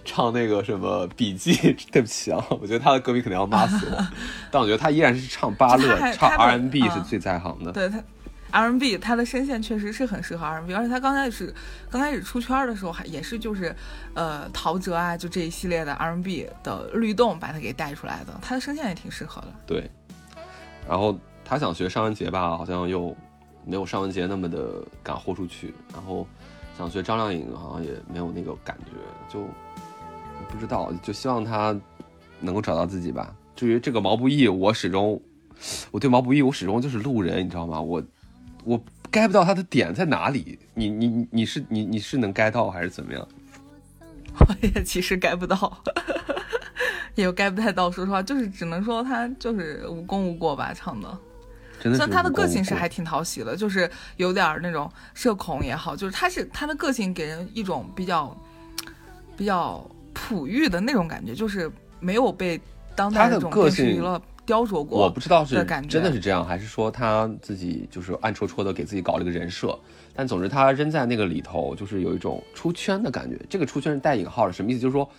Speaker 1: 唱那个什么笔记。对不起啊，我觉得他的歌迷肯定要骂死我，但我觉得他依然是唱芭乐唱
Speaker 2: 他的
Speaker 1: R&B
Speaker 2: 啊
Speaker 1: 是最在行的。
Speaker 2: 对他 R&B，他的声线确实是很适合 R&B，而且他刚开始刚开始出圈的时候还也是就是，呃，陶喆啊，就这一系列的 R&B 的律动把他给带出来的，他的声线也挺适合的。
Speaker 1: 对，然后他想学尚雯婕吧，好像又没有尚雯婕那么的敢豁出去，然后想学张靓颖，好像也没有那个感觉，就不知道，就希望她能够找到自己吧。至于这个毛不易，我始终，我对毛不易，我始终就是路人，你知道吗？我我 get 不到他的点在哪里，你你你你是你你是能 get 到还是怎么样？
Speaker 2: 我也其实 get 不到，也 get 不太到。说实话，就是只能说他就是无功无过吧，唱的。
Speaker 1: 真的是
Speaker 2: 虽然他的个性是还挺讨喜的，就是有点儿那种社恐也好，就是他是他的个性给人一种比较比较璞玉的那种感觉，就是没有被当代
Speaker 1: 他的个
Speaker 2: 这种电视娱乐雕琢过。
Speaker 1: 我不知道是
Speaker 2: 的
Speaker 1: 真的是这样，还是说他自己就是暗戳戳的给自己搞了个人设。但总之，他扔在那个里头，就是有一种出圈的感觉。这个出圈是带引号的，什么意思？就是说，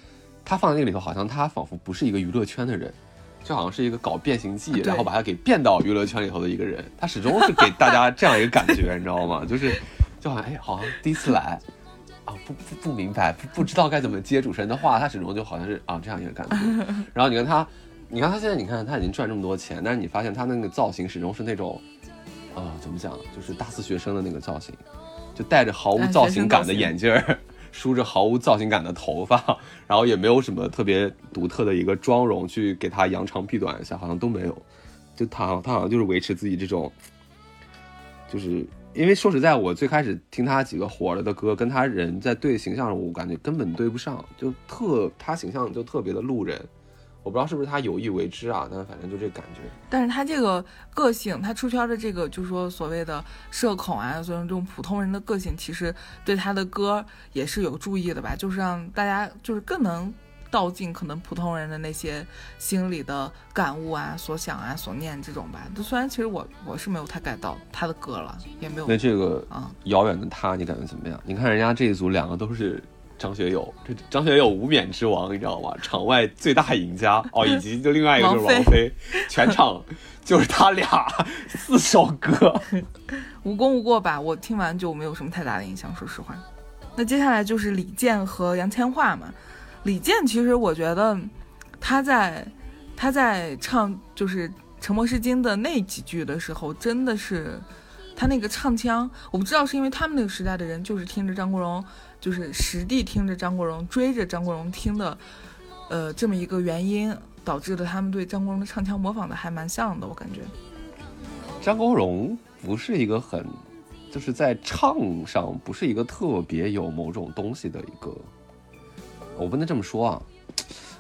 Speaker 1: 他放在那个里头，好像他仿佛不是一个娱乐圈的人，就好像是一个搞变形计，然后把他给变到娱乐圈里头的一个人。他始终是给大家这样一个感觉，你知道吗？就是，就好像哎，好像第一次来。啊，不不不明白，不不知道该怎么接主持人的话，他始终就好像是啊这样一个感觉。然后你看他，你看他现在，你看他已经赚这么多钱，但是你发现他那个造型始终是那种，呃，怎么讲，就是大四学生的那个造型，就戴着毫无
Speaker 2: 哎
Speaker 1: 造型感的眼镜儿，梳着毫无造型感的头发，然后也没有什么特别独特的一个妆容去给他扬长避短一下，好像都没有。就他他好像就是维持自己这种，就是因为说实在，我最开始听他几个火了的歌，跟他人在对形象上，我感觉根本对不上，就特他形象就特别的路人。我不知道是不是他有意为之啊，但反正就这感觉。
Speaker 2: 但是他这个个性，他出圈的这个，就是说所谓的社恐啊，所以这种普通人的个性，其实对他的歌也是有注意的吧，就是让大家就是更能道尽可能普通人的那些心里的感悟啊、所想啊、所念这种吧。就虽然其实我我是没有太 get 到他的歌了，也没有。
Speaker 1: 那这个
Speaker 2: 啊，
Speaker 1: 遥远的他，你感觉怎么样？你看人家这一组两个都是。张学友，这张学友无冕之王，你知道吗？场外最大赢家哦，以及就另外一个就是王菲，全场就是他俩四首歌，
Speaker 2: 无功无过吧？我听完就没有什么太大的印象，说实话。那接下来就是李健和杨千嬅嘛。李健其实我觉得他在他在唱就是《沉默是金》的那几句的时候，真的是他那个唱腔，我不知道是因为他们那个时代的人就是听着张国荣。就是实地听着张国荣，追着张国荣听的，呃，这么一个原因，导致的他们对张国荣的唱腔模仿的还蛮像的，我感觉。
Speaker 1: 张国荣不是一个很，就是在唱上不是一个特别有某种东西的一个，我不能这么说啊，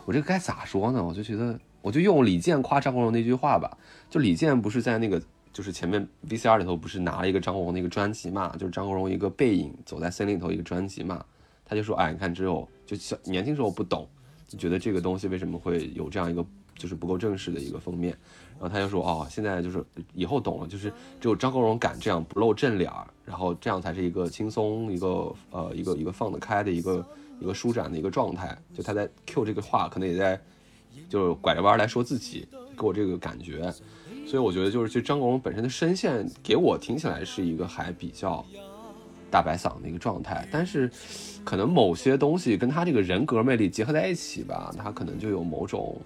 Speaker 1: 我这个该咋说呢？我就觉得，我就用李健夸张国荣那句话吧，就李健不是在那个。就是前面 VCR 里头不是拿了一个张国荣的一个专辑嘛，就是张国荣一个背影走在森林里头一个专辑嘛，他就说，哎，你看只有就小年轻时候不懂，就觉得这个东西为什么会有这样一个就是不够正式的一个封面，然后他就说，哦，现在就是以后懂了，就是只有张国荣敢这样不露正脸儿，然后这样才是一个轻松一个呃一个一个放得开的一个一个舒展的一个状态，就他在 Q 这个话可能也在就是拐着弯来说自己，给我这个感觉。所以我觉得，就是其实张国荣本身的声线给我听起来是一个还比较大白嗓的一个状态，但是可能某些东西跟他这个人格魅力结合在一起吧，他可能就有某种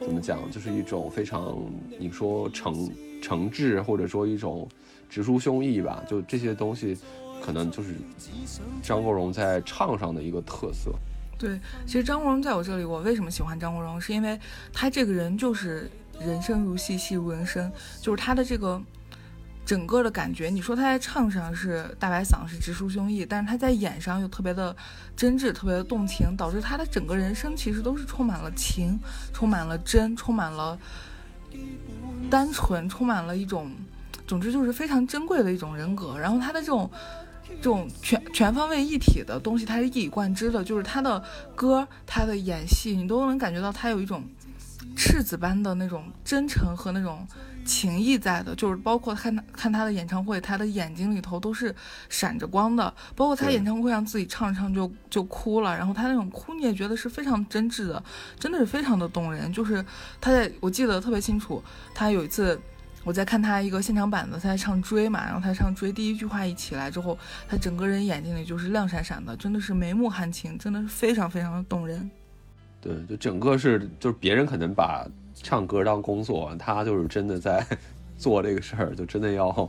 Speaker 1: 怎么讲，就是一种非常你说诚诚挚，或者说一种直抒胸臆吧，就这些东西可能就是张国荣在唱上的一个特色。
Speaker 2: 对，其实张国荣在我这里，我为什么喜欢张国荣，是因为他这个人就是。人生如戏，戏如人生，就是他的这个整个的感觉。你说他在唱上是大白嗓，是直抒胸臆，但是他在演上又特别的真挚，特别的动情，导致他的整个人生其实都是充满了情，充满了真，充满了单纯，充满了一种，总之就是非常珍贵的一种人格。然后他的这种这种全全方位一体的东西，他是一以贯之的，就是他的歌，他的演戏，你都能感觉到他有一种。赤子般的那种真诚和那种情谊在的，就是包括看他看他的演唱会，他的眼睛里头都是闪着光的。包括他演唱会上自己唱唱就就哭了，然后他那种哭你也觉得是非常真挚的，真的是非常的动人。就是他在我记得特别清楚，他有一次我在看他一个现场版的，他在唱追嘛，然后他唱追第一句话一起来之后，他整个人眼睛里就是亮闪闪的，真的是眉目含情，真的是非常非常的动人。
Speaker 1: 对，就整个是，就是别人可能把唱歌当工作，他就是真的在 做这个事儿，就真的要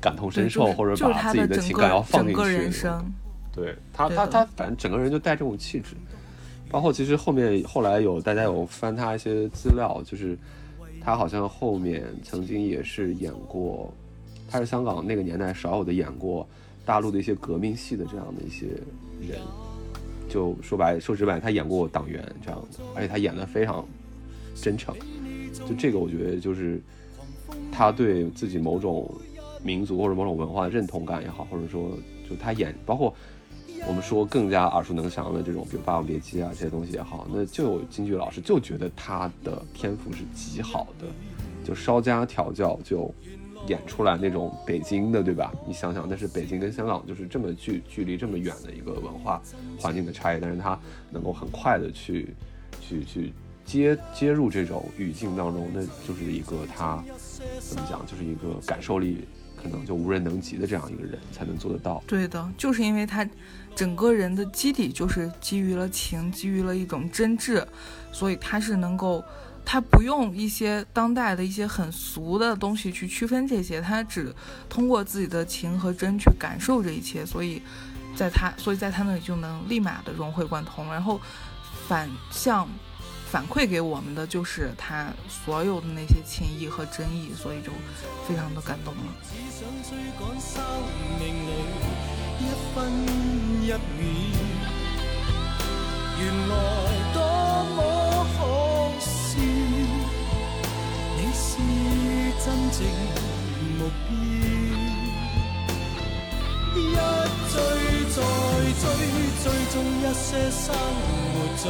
Speaker 1: 感同身受，或者把自己的情感要放进去。对他，他他反正整个人就带这种气质。包括其实后面后来有大家有翻他一些资料，就是他好像后面曾经也是演过，他是香港那个年代少有的演过大陆的一些革命戏的这样的一些人。就说白说直白，他演过党员这样的，而且他演的非常真诚。就这个，我觉得就是他对自己某种民族或者某种文化的认同感也好，或者说就他演，包括我们说更加耳熟能详的这种，比如《霸王别姬》啊这些东西也好，那就有京剧老师就觉得他的天赋是极好的，就稍加调教就。演出来那种北京的，对吧？你想想，那是北京跟香港就是这么距距离这么远的一个文化环境的差异，但是他能够很快的去去去接接入这种语境当中，那就是一个他怎么讲，就是一个感受力可能就无人能及的这样一个人才能做得到。
Speaker 2: 对的，就是因为他整个人的基底就是基于了情，基于了一种真挚，所以他是能够。他不用一些当代的一些很俗的东西去区分这些，他只通过自己的情和真去感受这一切，所以在他，所以在他那里就能立马的融会贯通。然后反向反馈给我们的就是他所有的那些情谊和真意，所以就非常的感动了。
Speaker 4: 只想追趕生命裏一分一秒。原來當我可真正目标。一追再追，追踪一些生活最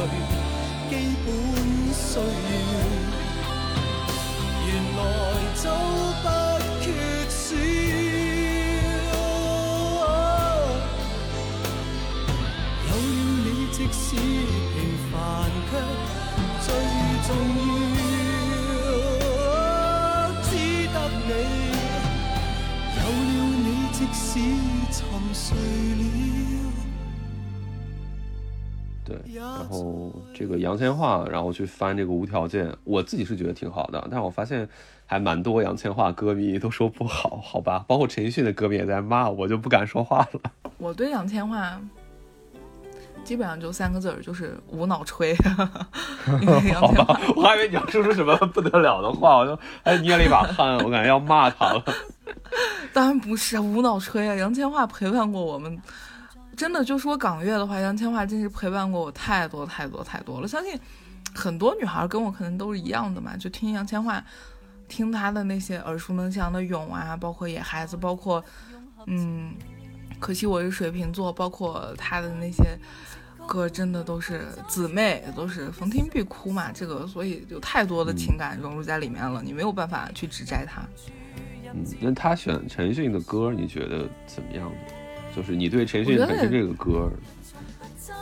Speaker 4: 基本需要。原来早不缺少。有了你，即使平凡却最重要。使沉睡了。
Speaker 1: 对，然后这个杨千嬅，然后去翻这个无条件，我自己是觉得挺好的，但是我发现还蛮多杨千嬅歌迷都说不好，好吧，包括陈奕迅的歌迷也在骂，我就不敢说话了。
Speaker 2: 我对杨千嬅基本上就三个字儿，就是无脑吹。
Speaker 1: 好
Speaker 2: 千
Speaker 1: 吧
Speaker 2: 嬅，，
Speaker 1: 我还以为你要说出什么不得了的话，我就还捏了一把汗，我感觉要骂他了。
Speaker 2: 当然不是无脑吹啊！杨千嬅陪伴过我们，真的就说港乐的话，杨千嬅真是陪伴过我太多太多太多了。相信很多女孩跟我可能都是一样的嘛，就听杨千嬅，听她的那些耳熟能详的《勇》啊，包括《野孩子》，包括嗯，可惜我是水瓶座，包括她的那些。歌真的都是姊妹，都是逢听必哭嘛，这个所以有太多的情感融入在里面了，你没有办法去指摘它。
Speaker 1: 嗯，那他选陈奕迅的歌，你觉得怎么样呢？就是你对陈奕迅本身这个歌，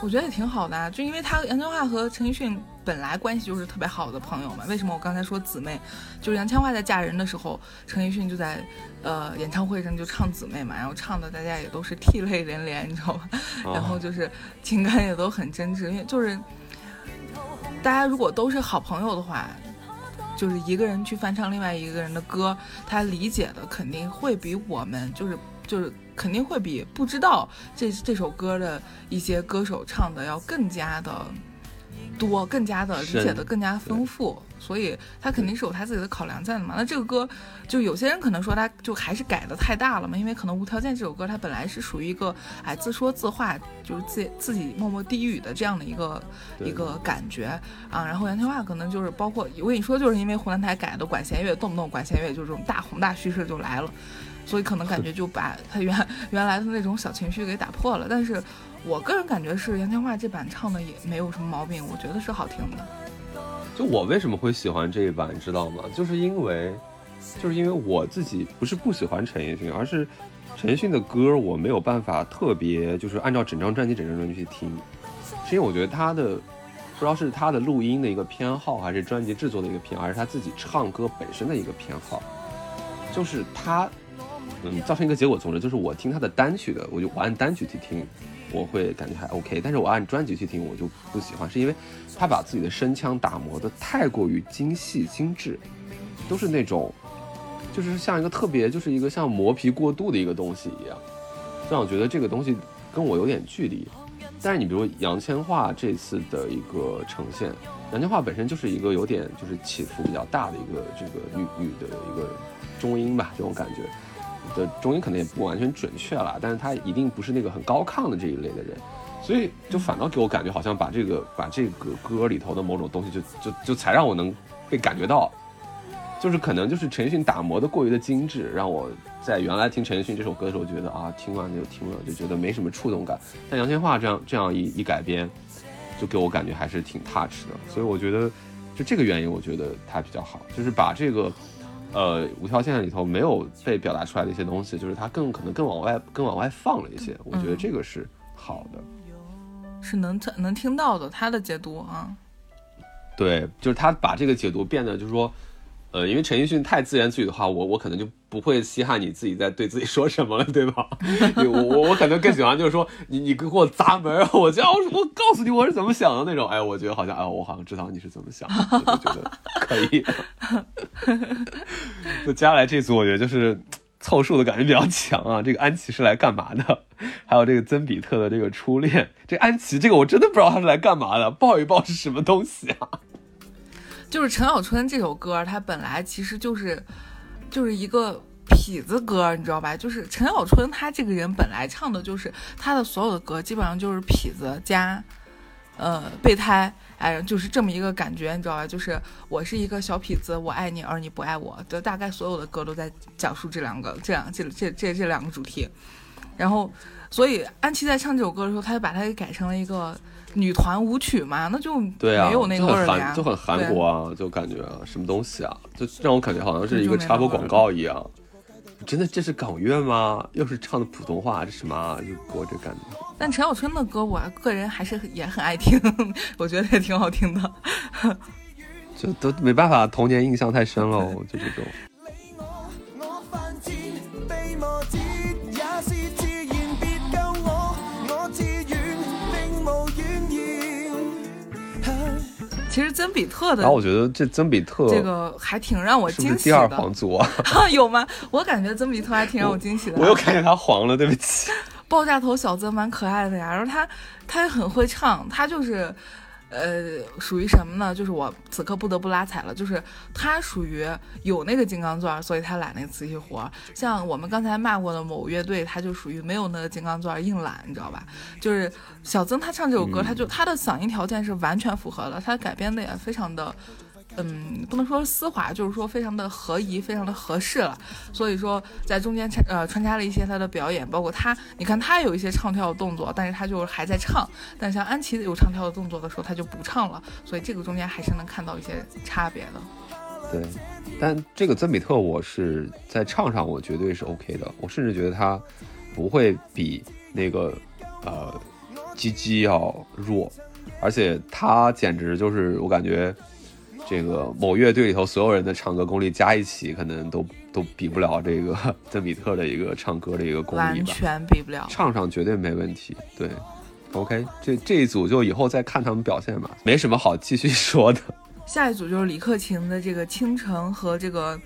Speaker 2: 我觉得也挺好的啊，就因为他杨千嬅和陈奕迅本来关系就是特别好的朋友嘛。为什么我刚才说姊妹？就是杨千嬅在嫁人的时候，陈奕迅就在呃演唱会上就唱姊妹嘛，然后唱的大家也都是涕泪连连，你知道吧？然后就是情感也都很真挚，因为就是大家如果都是好朋友的话。就是一个人去翻唱另外一个人的歌，他理解的肯定会比我们就是就是肯定会比不知道这这首歌的一些歌手唱的要更加的多，更加的理解的更加丰富，所以他肯定是有他自己的考量在的嘛。那这个歌，就有些人可能说他就还是改的太大了嘛，因为可能无条件这首歌它本来是属于一个哎自说自话，就是自自己默默低语的这样的一个一个感觉啊。然后杨千嬅可能就是包括我跟你说，就是因为湖南台改的管弦乐，动不动管弦乐就这种大宏大叙事就来了。所以可能感觉就把他原 原来的那种小情绪给打破了，但是我个人感觉是杨千嬅这版唱的也没有什么毛病，我觉得是好听的。
Speaker 1: 就我为什么会喜欢这一版，你知道吗？就是因为，就是因为我自己不是不喜欢陈奕迅，而是陈奕迅的歌我没有办法特别就是按照整张专辑整张专辑去听，是因为我觉得他的不知道是他的录音的一个偏好，还是专辑制作的一个偏好，还是他自己唱歌本身的一个偏好，就是他嗯造成一个结果，总之就是我听他的单曲的，我就我按单曲去听。我会感觉还 OK，但是我按专辑去听我就不喜欢，是因为他把自己的声腔打磨的太过于精细精致，都是那种，就是像一个特别，就是一个像磨皮过度的一个东西一样，让我觉得这个东西跟我有点距离。但是你比如杨千嬅这次的一个呈现，杨千嬅本身就是一个有点就是起伏比较大的一个这个女女的一个中音吧，这种感觉。的中音可能也不完全准确了，但是他一定不是那个很高亢的这一类的人，所以就反倒给我感觉好像把这个把这个歌里头的某种东西就就就才让我能被感觉到，就是可能就是陈奕迅打磨的过于的精致，让我在原来听陈奕迅这首歌的时候觉得啊听完就听了就觉得没什么触动感，但杨千嬅这样这样一一改编，就给我感觉还是挺 touch 的，所以我觉得就这个原因我觉得他比较好，就是把这个。呃，无条件里头没有被表达出来的一些东西，就是它更可能更往外、更往外放了一些。我觉得这个是好的，
Speaker 2: 是能能听到的他的解读啊。
Speaker 1: 对，就是他把这个解读变得就是说，呃，因为陈奕迅太自言自语的话，我我可能就不会稀罕你自己在对自己说什么了，对吧？我我我可能更喜欢就是说，你你给我砸门，我就要我告诉你我是怎么想的那种。哎，我觉得好像哎，我好像知道你是怎么想的，我就觉得可以。就接下来这组，我觉得就是凑数的感觉比较强啊。这个安琪是来干嘛的？还有这个曾比特的这个初恋，这安琪这个我真的不知道他是来干嘛的，抱一抱是什么东西啊？
Speaker 2: 就是陈小春这首歌，它本来其实就是就是一个痞子歌，你知道吧？就是陈小春他这个人本来唱的就是他的所有的歌基本上就是痞子加呃备胎，哎，就是这么一个感觉，你知道吧？就是我是一个小痞子，我爱你而你不爱我，就大概所有的歌都在讲述这两个这两这这这这两个主题。然后，所以安琪在唱这首歌的时候，他就把它给改成了一个女团舞曲嘛，那就
Speaker 1: 对啊，
Speaker 2: 没有那个味儿了呀，
Speaker 1: 就很韩，国啊，就感觉啊，什么东西啊，就让我感觉好像是一个插播广告一样。真的这是港乐吗？又是唱的普通话，这什么啊？就给我这感觉。
Speaker 2: 但陈小春的歌，我个人还是也很爱听，我觉得也挺好听的。
Speaker 1: 就都没办法，童年印象太深了，就这种。
Speaker 2: 其实曾比特的，
Speaker 1: 然后我觉得这曾比特
Speaker 2: 这个还挺让我惊喜的。
Speaker 1: 第二皇族 啊？
Speaker 2: 有吗？我感觉曾比特还挺让我惊喜的。
Speaker 1: 我又看见他黄了，对不起。
Speaker 2: 爆炸头小曾蛮可爱的呀，然后他他也很会唱，他就是。呃，属于什么呢？就是我此刻不得不拉踩了。就是他属于有那个金刚钻，所以他揽那个瓷器活。像我们刚才骂过的某乐队，他就属于没有那个金刚钻硬揽，你知道吧？就是小曾他唱这首歌，他就他的嗓音条件是完全符合的，他改编的也非常的。嗯，不能说丝滑，就是说非常的合宜，非常的合适了。所以说，在中间穿呃穿插了一些他的表演，包括他，你看他有一些唱跳的动作，但是他就是还在唱。但像安琪有唱跳的动作的时候，他就不唱了。所以这个中间还是能看到一些差别的。
Speaker 1: 对，但这个曾比特，我是在唱上我绝对是 OK 的。我甚至觉得他不会比那个呃鸡鸡要弱，而且他简直就是我感觉。这个某乐队里头所有人的唱歌功力加一起，可能都都比不了这个 邓比特的一个唱歌的一个功力吧，
Speaker 2: 完全比不了。
Speaker 1: 唱上绝对没问题。对，OK，这这一组就以后再看他们表现吧，没什么好继续说的。
Speaker 2: 下一组就是李克勤的这个《倾城》和这个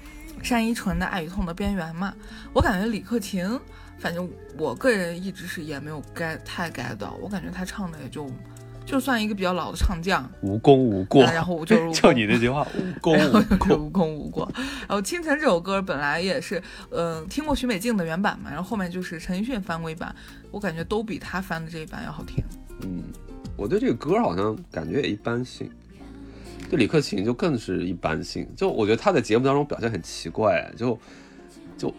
Speaker 2: 单依纯的《爱与痛的边缘》嘛。我感觉李克勤，反正我个人一直是也没有 get 太 get 到，我感觉他唱的也就。就算一个比较老的唱将，
Speaker 1: 无功无过。
Speaker 2: 然后我就
Speaker 1: 就你那句话，无功无过，
Speaker 2: 无功无过。然后《清晨》这首歌本来也是，呃，听过许美静的原版嘛，然后后面就是陈奕迅翻过一版，我感觉都比他翻的这一版要好听。
Speaker 1: 嗯，我对这个歌好像感觉也一般性，就李克勤就更是一般性。就我觉得他在节目当中表现很奇怪，就就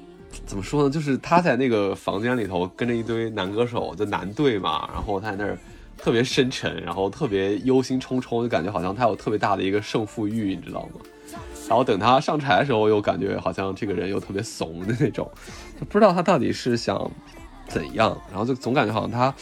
Speaker 1: 怎么说呢？就是他在那个房间里头跟着一堆男歌手就男队嘛，然后他在那儿。特别深沉，然后特别忧心忡忡，就感觉好像他有特别大的一个胜负欲，你知道吗？然后等他上台的时候，又感觉好像这个人又特别怂的那种，就不知道他到底是想怎样。然后就总感觉好像他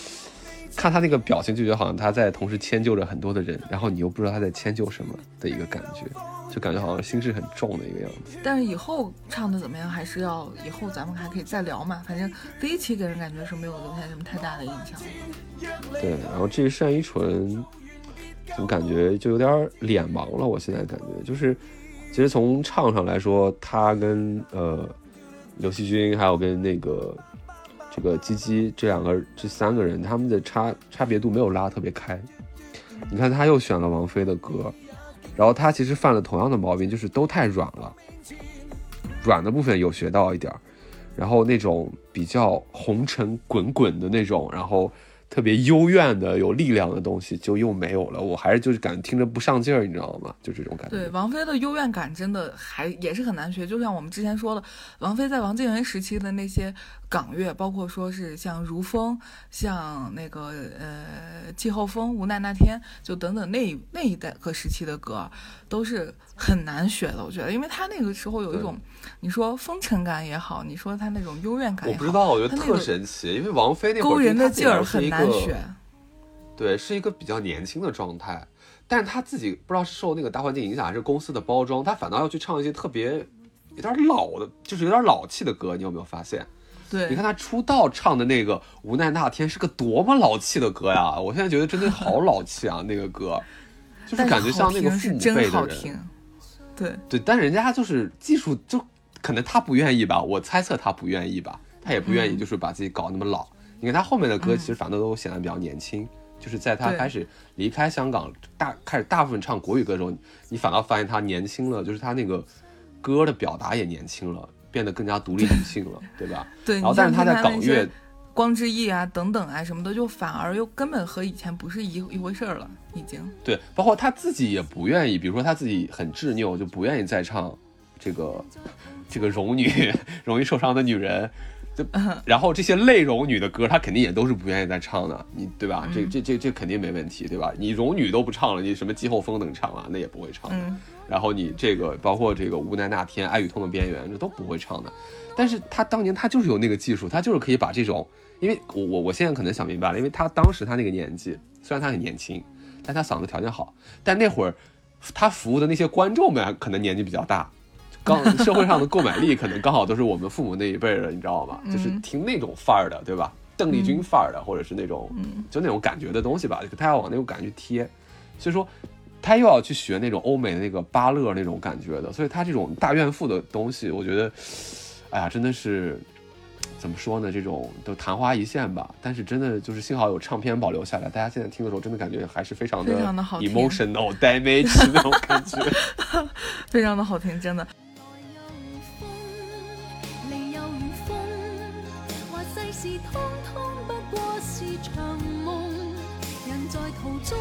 Speaker 1: 看他那个表情，就觉得好像他在同时迁就着很多的人，然后你又不知道他在迁就什么的一个感觉。就感觉好像心事很重的一个样子，
Speaker 2: 但是以后唱的怎么样，还是要以后咱们还可以再聊嘛。反正第一期给人感觉是没有留下什么太大的印象。
Speaker 1: 对，然后至于单依纯，怎么感觉就有点脸盲了？我现在感觉就是，其实从唱上来说，他跟呃刘惜君还有跟那个这个鸡鸡这两个这三个人，他们的差差别度没有拉特别开。你看他又选了王菲的歌。然后他其实犯了同样的毛病，就是都太软了，软的部分有学到一点儿，然后那种比较红尘滚滚的那种，然后。特别幽怨的、有力量的东西就又没有了，我还是就是感觉听着不上劲儿，你知道吗？就这种感觉。
Speaker 2: 对，王菲的幽怨感真的还也是很难学。就像我们之前说的，王菲在王靖雯时期的那些港乐，包括说是像《如风》、像那个呃《季候风》、《无奈那天》，就等等那那一代个时期的歌，都是很难学的。我觉得，因为他那个时候有一种。你说风尘感也好，你说他那种幽怨感也
Speaker 1: 好，我不知道，我觉得特神奇，因为王菲那
Speaker 2: 勾人的劲儿很难学。
Speaker 1: 对，是一个比较年轻的状态，但是他自己不知道是受那个大环境影响，还是公司的包装，他反倒要去唱一些特别有点老的，就是有点老气的歌。你有没有发现？
Speaker 2: 对，
Speaker 1: 你看他出道唱的那个《无奈那天》是个多么老气的歌呀！我现在觉得真的好老气啊，那个歌，就是感觉像那个父母辈的人。
Speaker 2: 对
Speaker 1: 对，但人家就是技术就。可能他不愿意吧，我猜测他不愿意吧，他也不愿意，就是把自己搞那么老。你看他后面的歌，其实反倒都显得比较年轻，就是在他开始离开香港，大开始大部分唱国语歌的时候，你反倒发现他年轻了，就是他那个歌的表达也年轻了，变得更加独立女性了，对吧？
Speaker 2: 对，
Speaker 1: 然后但是他在港乐，
Speaker 2: 光之翼啊等等啊什么的，就反而又根本和以前不是一一回事儿了，已经。
Speaker 1: 对，包括他自己也不愿意，比如说他自己很执拗，就不愿意再唱这个这个 rom 女 容易受伤的女人。就然后这些类 rom 女的歌，他肯定也都是不愿意再唱的，你对吧？这这这这肯定没问题，对吧？你 rom 女都不唱了，你什么季后风能唱啊？那也不会唱。
Speaker 2: 嗯，
Speaker 1: 然后你这个包括这个无奈那天、爱与痛的边缘，这都不会唱的。但是他当年他就是有那个技术，他就是可以把这种，因为我我我现在可能想明白了，因为他当时他那个年纪，虽然他很年轻，但他嗓子条件好，但那会儿他服务的那些观众们可能年纪比较大。刚 社会上的购买力可能刚好都是我们父母那一辈的，你知道吗？就是听那种范儿的，对吧？邓丽君范儿的，或者是那种就那种感觉的东西吧，他要往那种感觉去贴。所以说，他又要去学那种欧美的那个芭乐那种感觉的，所以他这种大怨妇的东西，我觉得，哎呀，真的是怎么说呢？这种都昙花一现吧。但是真的就是幸好有唱片保留下来，大家现在听的时候，真的感觉还是非常的 emotional damage 那种感觉。
Speaker 2: 非常的好听，真的。
Speaker 3: 來又如又如風，話世事通通不過是場夢。人在途中，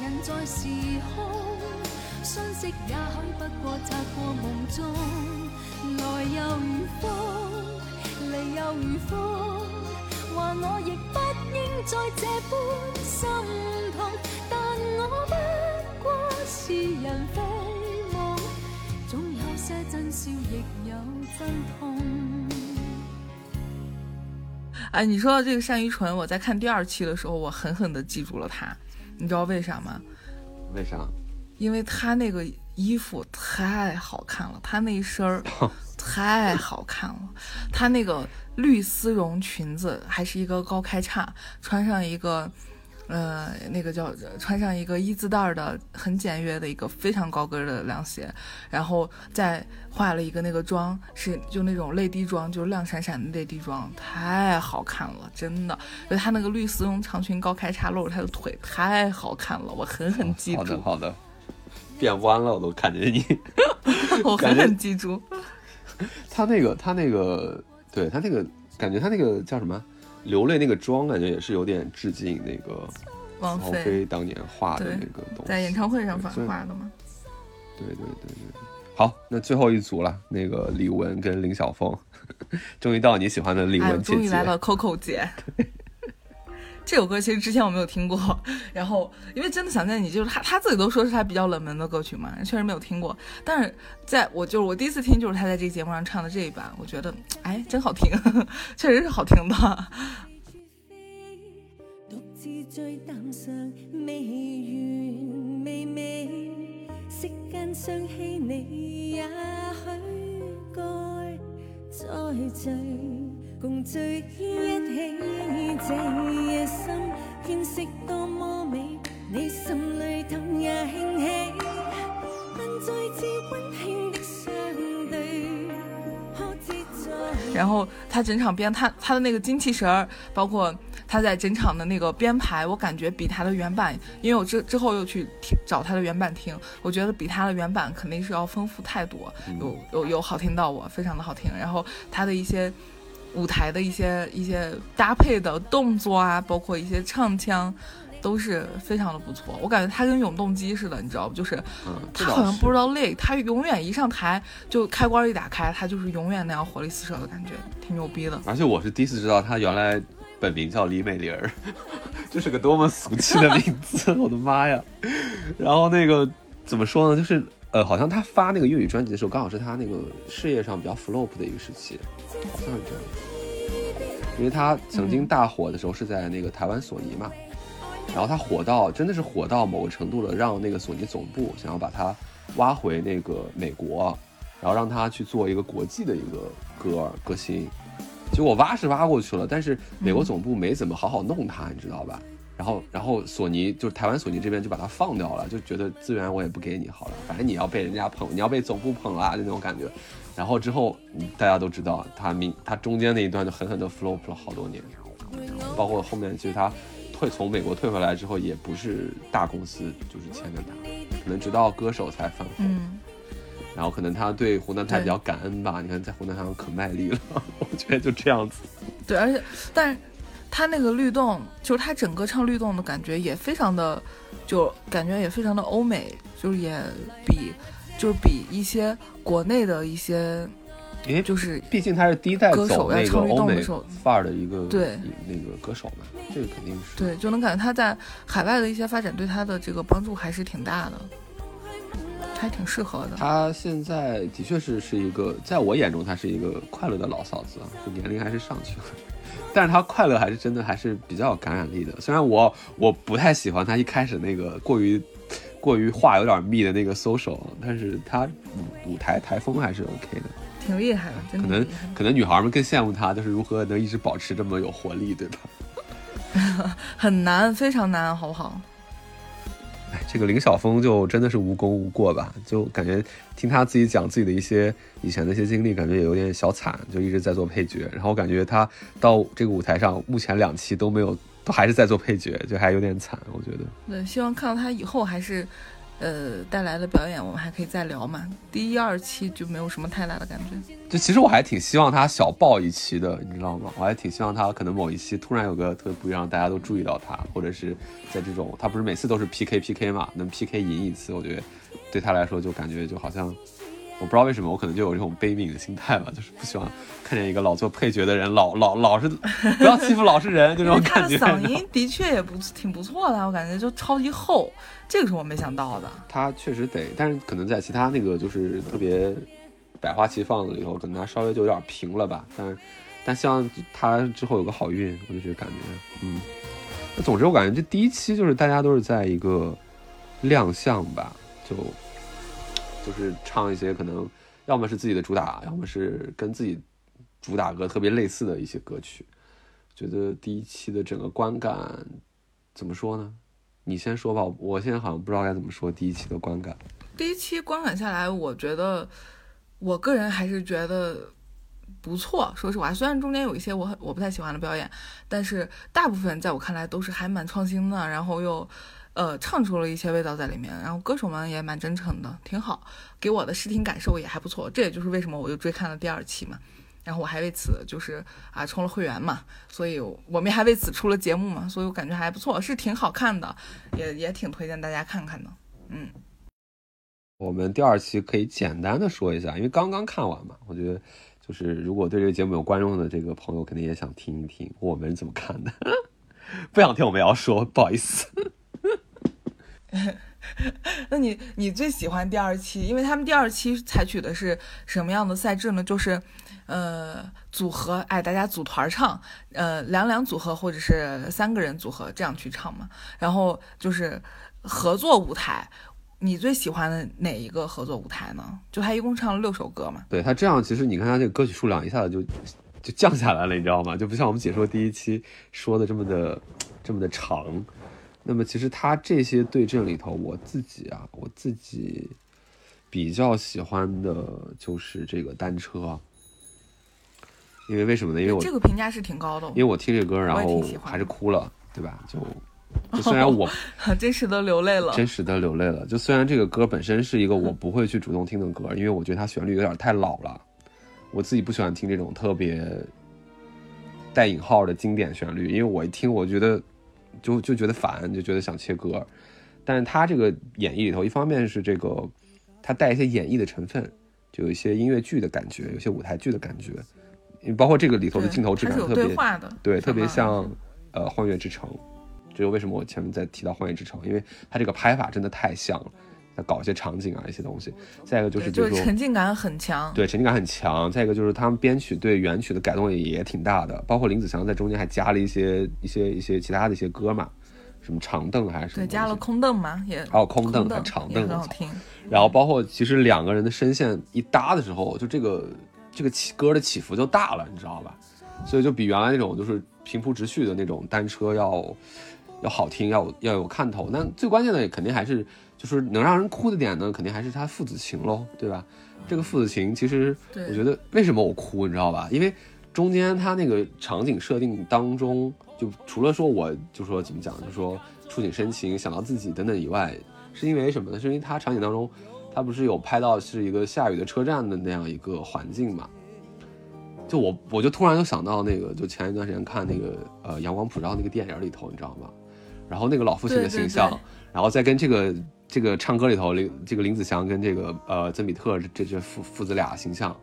Speaker 3: 人在時空，相識也許不過擦過夢中。來又如風，離又如风，话我亦不应再这般心痛，但我不过是人非梦，总有些真笑，亦有真痛。
Speaker 2: 哎，你说到这个单依纯，我在看第二期的时候，我狠狠的记住了她，你知道为啥吗？
Speaker 1: 为啥？
Speaker 2: 因为她那个衣服太好看了，她那一身儿 太好看了，她那个绿丝绒裙子还是一个高开叉，穿上一个。呃，那个叫穿上一个一字带儿的很简约的一个非常高跟的凉鞋，然后再化了一个那个妆，是就那种泪滴妆，就是亮闪闪的泪滴妆，太好看了，真的。就她那个绿丝绒长裙高开叉露着她的腿，太好看了，我狠狠记住
Speaker 1: 好的，，好的。变弯了，我都看见你。
Speaker 2: 我狠狠记住。
Speaker 1: 他那个，他那个，对他那个感觉，他那个叫什么？流泪那个妆，感觉也是有点致敬那个王
Speaker 2: 王菲
Speaker 1: 菲当年画的那个东西。
Speaker 2: 在演唱会上画的吗？
Speaker 1: 对对对对对。好，那最后一组了，那个李玟跟林晓峰，终于到你喜欢的李
Speaker 2: 哎，
Speaker 1: 玟姐姐。
Speaker 2: 终于来了 Coco 姐。这首歌其实之前我没有听过，然后因为真的想见你，就是他他自己都说是他比较冷门的歌曲嘛，确实没有听过。但是在我就是我第一次听，就是他在这个节目上唱的这一版，我觉得哎真好听，确实是好听的。
Speaker 5: 共聚一起。這夜深，天色多麼美，你心裏燈也興起，
Speaker 2: 然後他整場編他他的那個精氣神儿，包括他在整場的那個編排，我感覺比他的原版，因為我之之後又去聽找他的原版聽，我覺得比他的原版肯定是要豐富太多，有有有好聽到我，非常的好聽。然後他的一些舞台的一些一些搭配的动作啊，包括一些唱腔。都是非常的不错，我感觉他跟永动机似的，你知道不？就是他好像不知道累，他永远一上台就开关一打开，他就是永远那样活力四射的感觉，挺牛逼的。
Speaker 1: 而且我是第一次知道他原来本名叫李美玲儿，这是个多么俗气的名字，我的妈呀！然后那个怎么说呢？就是呃，好像他发那个粤语专辑的时候，刚好是他那个事业上比较 flop 的一个时期，好像是这样。因为他曾经大火的时候是在那个台湾索尼嘛，然后他火到真的是火到某个程度了，让那个索尼总部想要把他挖回那个美国，然后让他去做一个国际的一个歌歌星。结果挖是挖过去了，但是美国总部没怎么好好弄他，你知道吧？然后，然后索尼就是台湾索尼这边就把它放掉了，就觉得资源我也不给你好了，反正你要被人家捧，你要被总部捧啦，就那种感觉。然后之后，嗯大家都知道他明他中间那一段就狠狠的 flop 了好多年，包括后面其实他退从美国退回来之后，也不是大公司就是签的他，可能直到歌手才翻红。
Speaker 2: 嗯，
Speaker 1: 然后可能他对湖南台比较感恩吧，你看在湖南台上可卖力了，我觉得就这样子。
Speaker 2: 对，而且但是他那个律动，就是他整个唱律动的感觉也非常的，就感觉也非常的欧美，就是也比就是比一些国内的一些就是
Speaker 1: 毕竟他是第一代
Speaker 2: 歌手
Speaker 1: 走那个
Speaker 2: 要唱律
Speaker 1: 欧美
Speaker 2: 动的时候
Speaker 1: 范儿的一个
Speaker 2: 对
Speaker 1: 那个歌手嘛，这个肯定是。
Speaker 2: 对，就能感觉他在海外的一些发展对他的这个帮助还是挺大的，还挺适合的。
Speaker 1: 他现在的确是是一个，在我眼中，他是一个快乐的老嫂子啊，就年龄还是上去了，但是他快乐还是真的还是比较有感染力的。虽然我我不太喜欢他一开始那个过于过于话有点密的那个 social，但是他舞舞台台风还是 OK 的。
Speaker 2: 挺厉害的，真
Speaker 1: 可能
Speaker 2: 的挺厉害的
Speaker 1: 可能女孩们更羡慕他，就是如何能一直保持这么有活力，对吧？
Speaker 2: 很难，非常难，好不好？
Speaker 1: 这个林晓峰就真的是无功无过吧？就感觉听他自己讲自己的一些以前的一些经历，感觉也有点小惨，就一直在做配角。然后感觉他到这个舞台上，目前两期都没有，都还是在做配角，就还有点惨，我觉得。
Speaker 2: 对，希望看到他以后还是，呃，带来的表演，我们还可以再聊嘛。第一、二期就没有什么太大的感觉。
Speaker 1: 就其实我还挺希望他小爆一期的，你知道吗？我还挺希望他可能某一期突然有个特别不一样，大家都注意到他，或者是在这种他不是每次都是 PK PK 嘛，能 PK 赢一次，我觉得对他来说就感觉就好像。我不知道为什么，我可能就有这种悲悯的心态吧，就是不希望看见一个老做配角的人，老老老是 不要欺负老实人，就这种
Speaker 2: 他
Speaker 1: 感觉。
Speaker 2: 的嗓音的确也不挺不错的，我感觉就超级厚，这个是我没想到的。
Speaker 1: 他确实得，但是可能在其他那个就是特别百花齐放的里头，可能他稍微就有点平了吧。但但希望他之后有个好运，我就觉得感觉，嗯。那总之我感觉这第一期就是大家都是在一个亮相吧，就就是唱一些可能要么是自己的主打，要么是跟自己主打歌特别类似的一些歌曲。觉得第一期的整个观感怎么说呢？你先说吧，我现在好像不知道该怎么说第一期的观感。
Speaker 2: 第一期观感下来，我觉得我个人还是觉得不错。说实话，虽然中间有一些我很我不太喜欢的表演，但是大部分在我看来都是还蛮创新的，然后又呃唱出了一些味道在里面，然后歌手们也蛮真诚的，挺好，给我的视听感受也还不错。这也就是为什么我又追看了第二期嘛。然后我还为此就是啊充了会员嘛，所以我们还为此出了节目嘛，所以我感觉还不错，是挺好看的，也也挺推荐大家看看的。嗯，
Speaker 1: 我们第二期可以简单的说一下，因为刚刚看完嘛，我觉得就是如果对这个节目有观众的这个朋友，肯定也想听一听我们怎么看的。不想听我们也要说，不好意思。
Speaker 2: 那你你最喜欢第二期？因为他们第二期采取的是什么样的赛制呢？就是，呃，组合，哎，大家组团唱，呃，两两组合或者是三个人组合这样去唱嘛。然后就是合作舞台，你最喜欢的哪一个合作舞台呢？就他一共唱了六首歌嘛。
Speaker 1: 对他这样，其实你看他这个歌曲数量一下子就就降下来了，你知道吗？就不像我们解说第一期说的这么的这么的长。那么其实他这些对阵里头，我自己啊，我自己比较喜欢的就是这个单车，因为为什么呢？因为我
Speaker 2: 这个评价是挺高的，
Speaker 1: 因为我听这歌，然后还是哭了，对吧？就就虽然我
Speaker 2: 真实的流泪了。
Speaker 1: 真实的流泪了，就虽然这个歌本身是一个我不会去主动听的歌，因为我觉得它旋律有点太老了，我自己不喜欢听这种特别带引号的经典旋律，因为我一听我觉得就就觉得烦，就觉得想切歌。但是它这个演绎里头，一方面是这个它带一些演绎的成分，就有一些音乐剧的感觉，有些舞台剧的感觉，包括这个里头的镜头质感特别
Speaker 2: 对话的，
Speaker 1: 对，特别像呃《幻乐之城》，这就为什么我前面在提到《幻乐之城》，因为它这个拍法真的太像了，在搞一些场景啊一些东西。再一个就是
Speaker 2: 对就是沉浸感很强。
Speaker 1: 对沉浸感很强，再一个就是他们编曲对原曲的改动也也挺大的，包括林子祥在中间还加了一些一些一些其他的一些歌嘛，什么长凳还是什么
Speaker 2: 对，加了空凳嘛，也
Speaker 1: 哦空凳和长凳
Speaker 2: 很好听。
Speaker 1: 然后包括其实两个人的声线一搭的时候，就这个这个起歌的起伏就大了，你知道吧？所以就比原来那种就是平铺直叙的那种单车要要好听，要有要有看头。那最关键的肯定还是就是能让人哭的点呢，肯定还是他父子情喽，对吧？这个父子情其实我觉得为什么我哭，你知道吧？因为中间他那个场景设定当中，就除了说我就说怎么讲，就说触景生情，想到自己等等以外，是因为什么呢？是因为他场景当中，它不是有拍到是一个下雨的车站的那样一个环境嘛？就我我就突然就想到那个，就前一段时间看那个呃《阳光普照》那个电影里头，你知道吗？然后那个老父亲的
Speaker 2: 对对
Speaker 1: 形象，
Speaker 2: 对
Speaker 1: 然后再跟这个这个唱歌里头林这个林子祥跟这个呃曾比特这这父父子俩形象，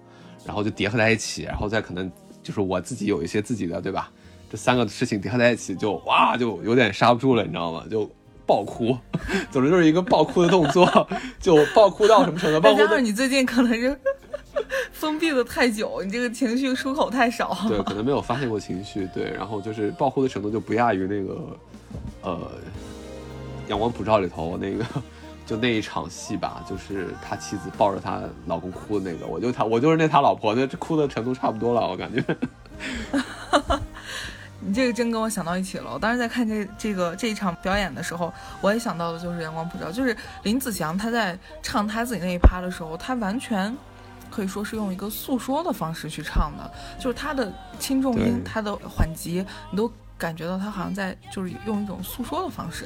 Speaker 1: 然后就叠合在一起，然后再可能就是我自己有一些自己的对吧？这三个事情叠合在一起就哇就有点刹不住了，你知道吗？就爆哭，总之就是一个爆哭的动作，就爆哭到什么程度？爆哭到
Speaker 2: 再加上你最近可能是封闭的太久，你这个情绪出口太少。
Speaker 1: 对，可能没有发泄过情绪，对，然后就是爆哭的程度就不亚于那个，呃，《阳光普照》里头那个，就那一场戏吧，就是他妻子抱着他老公哭的那个，我就他我就是那他老婆，那哭的程度差不多了，我感觉。
Speaker 2: 你这个真跟我想到一起了。我当时在看这这个这一场表演的时候，我也想到的就是《阳光普照》，就是林子祥他在唱他自己那一趴的时候，他完全可以说是用一个诉说的方式去唱的，就是他的轻重音、他的缓急，你都感觉到他好像在就是用一种诉说的方式，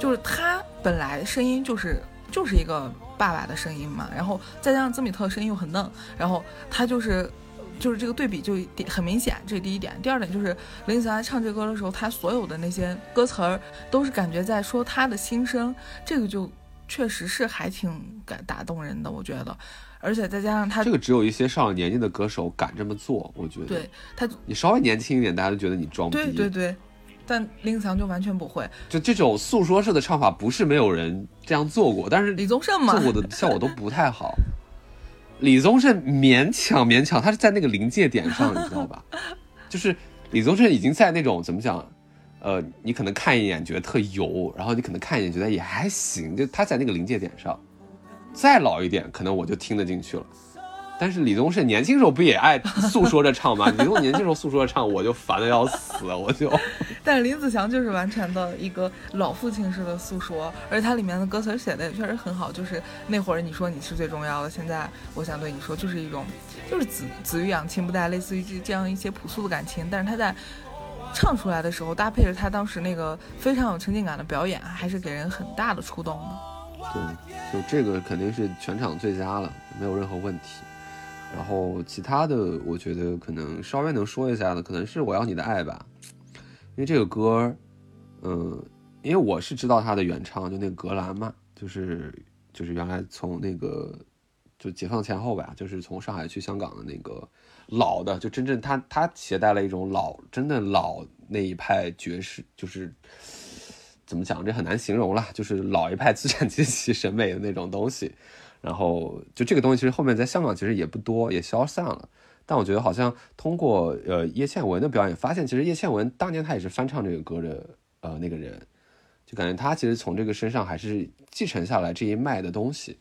Speaker 2: 就是他本来声音就是就是一个爸爸的声音嘛，然后再加上曾比特声音又很嫩，然后他就是。就是这个对比就很明显，这是第一点。第二点就是林子祥在唱这歌的时候，他所有的那些歌词儿都是感觉在说他的心声，这个就确实是还挺感打动人的，我觉得。而且再加上他
Speaker 1: 这个只有一些上了年纪的歌手敢这么做，我觉得。
Speaker 2: 对他，
Speaker 1: 你稍微年轻一点，大家都觉得你装逼。
Speaker 2: 对对对，但林子祥就完全不会。
Speaker 1: 就这种诉说式的唱法，不是没有人这样做过，但是
Speaker 2: 李宗盛嘛
Speaker 1: 做过的效果都不太好。李宗盛勉强勉强，他是在那个临界点上，你知道吧？就是李宗盛已经在那种怎么讲，呃，你可能看一眼觉得特油，然后你可能看一眼觉得也还行，就他在那个临界点上。再老一点，可能我就听得进去了。但是李宗盛年轻时候不也爱诉说着唱吗？李宗盛年轻时候诉说着唱，我就烦的要死，我就。
Speaker 2: 但是林子祥就是完全的一个老父亲式的诉说，而且他里面的歌词写的也确实很好。就是那会儿你说你是最重要的，现在我想对你说，就是一种就是子子欲养亲不待，类似于这这样一些朴素的感情。但是他在唱出来的时候，搭配着他当时那个非常有沉浸感的表演，还是给人很大的触动的。
Speaker 1: 对，就这个肯定是全场最佳了，没有任何问题。然后其他的，我觉得可能稍微能说一下的，可能是《我要你的爱》吧，因为这个歌，嗯，因为我是知道他的原唱，就那个格兰嘛，就是就是原来从那个就解放前后吧，就是从上海去香港的那个老的，就真正他他携带了一种老真的老那一派爵士，就是怎么讲，这很难形容啦，就是老一派资产阶级审美的那种东西。然后就这个东西，其实后面在香港其实也不多，也消散了。但我觉得好像通过呃叶倩文的表演，发现其实叶倩文当年她也是翻唱这个歌的呃那个人，就感觉她其实从这个身上还是继承下来这一脉的东西，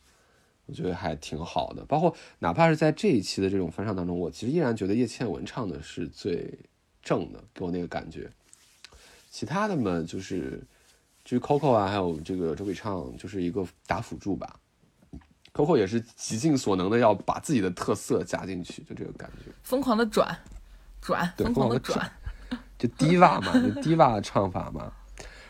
Speaker 1: 我觉得还挺好的。包括哪怕是在这一期的这种翻唱当中，我其实依然觉得叶倩文唱的是最正的，给我那个感觉。其他的嘛，就是至于 Coco 啊，还有这个周笔畅，就是一个打辅助吧。Coco 也是极尽所能的要把自己的特色加进去，就这个感觉。
Speaker 2: 疯狂的转，转，疯狂的转。
Speaker 1: 就 diva 嘛，就 diva 唱法嘛。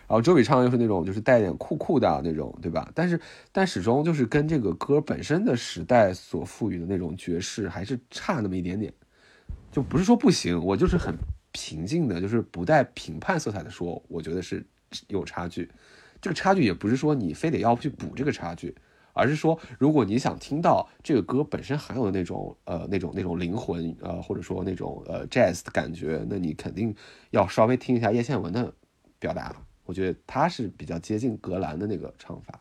Speaker 1: 然后周笔畅又是那种就是带点酷酷的啊那种，对吧？但是但始终就是跟这个歌本身的时代所赋予的那种爵士还是差那么一点点。就不是说不行，我就是很平静的，就是不带评判色彩的说，我觉得是有差距。这个差距也不是说你非得要去补这个差距，而是说如果你想听到这个歌本身含有的那种呃那种那种灵魂呃或者说那种呃 jazz 的感觉，那你肯定要稍微听一下叶倩文的表达。我觉得他是比较接近格兰的那个唱法。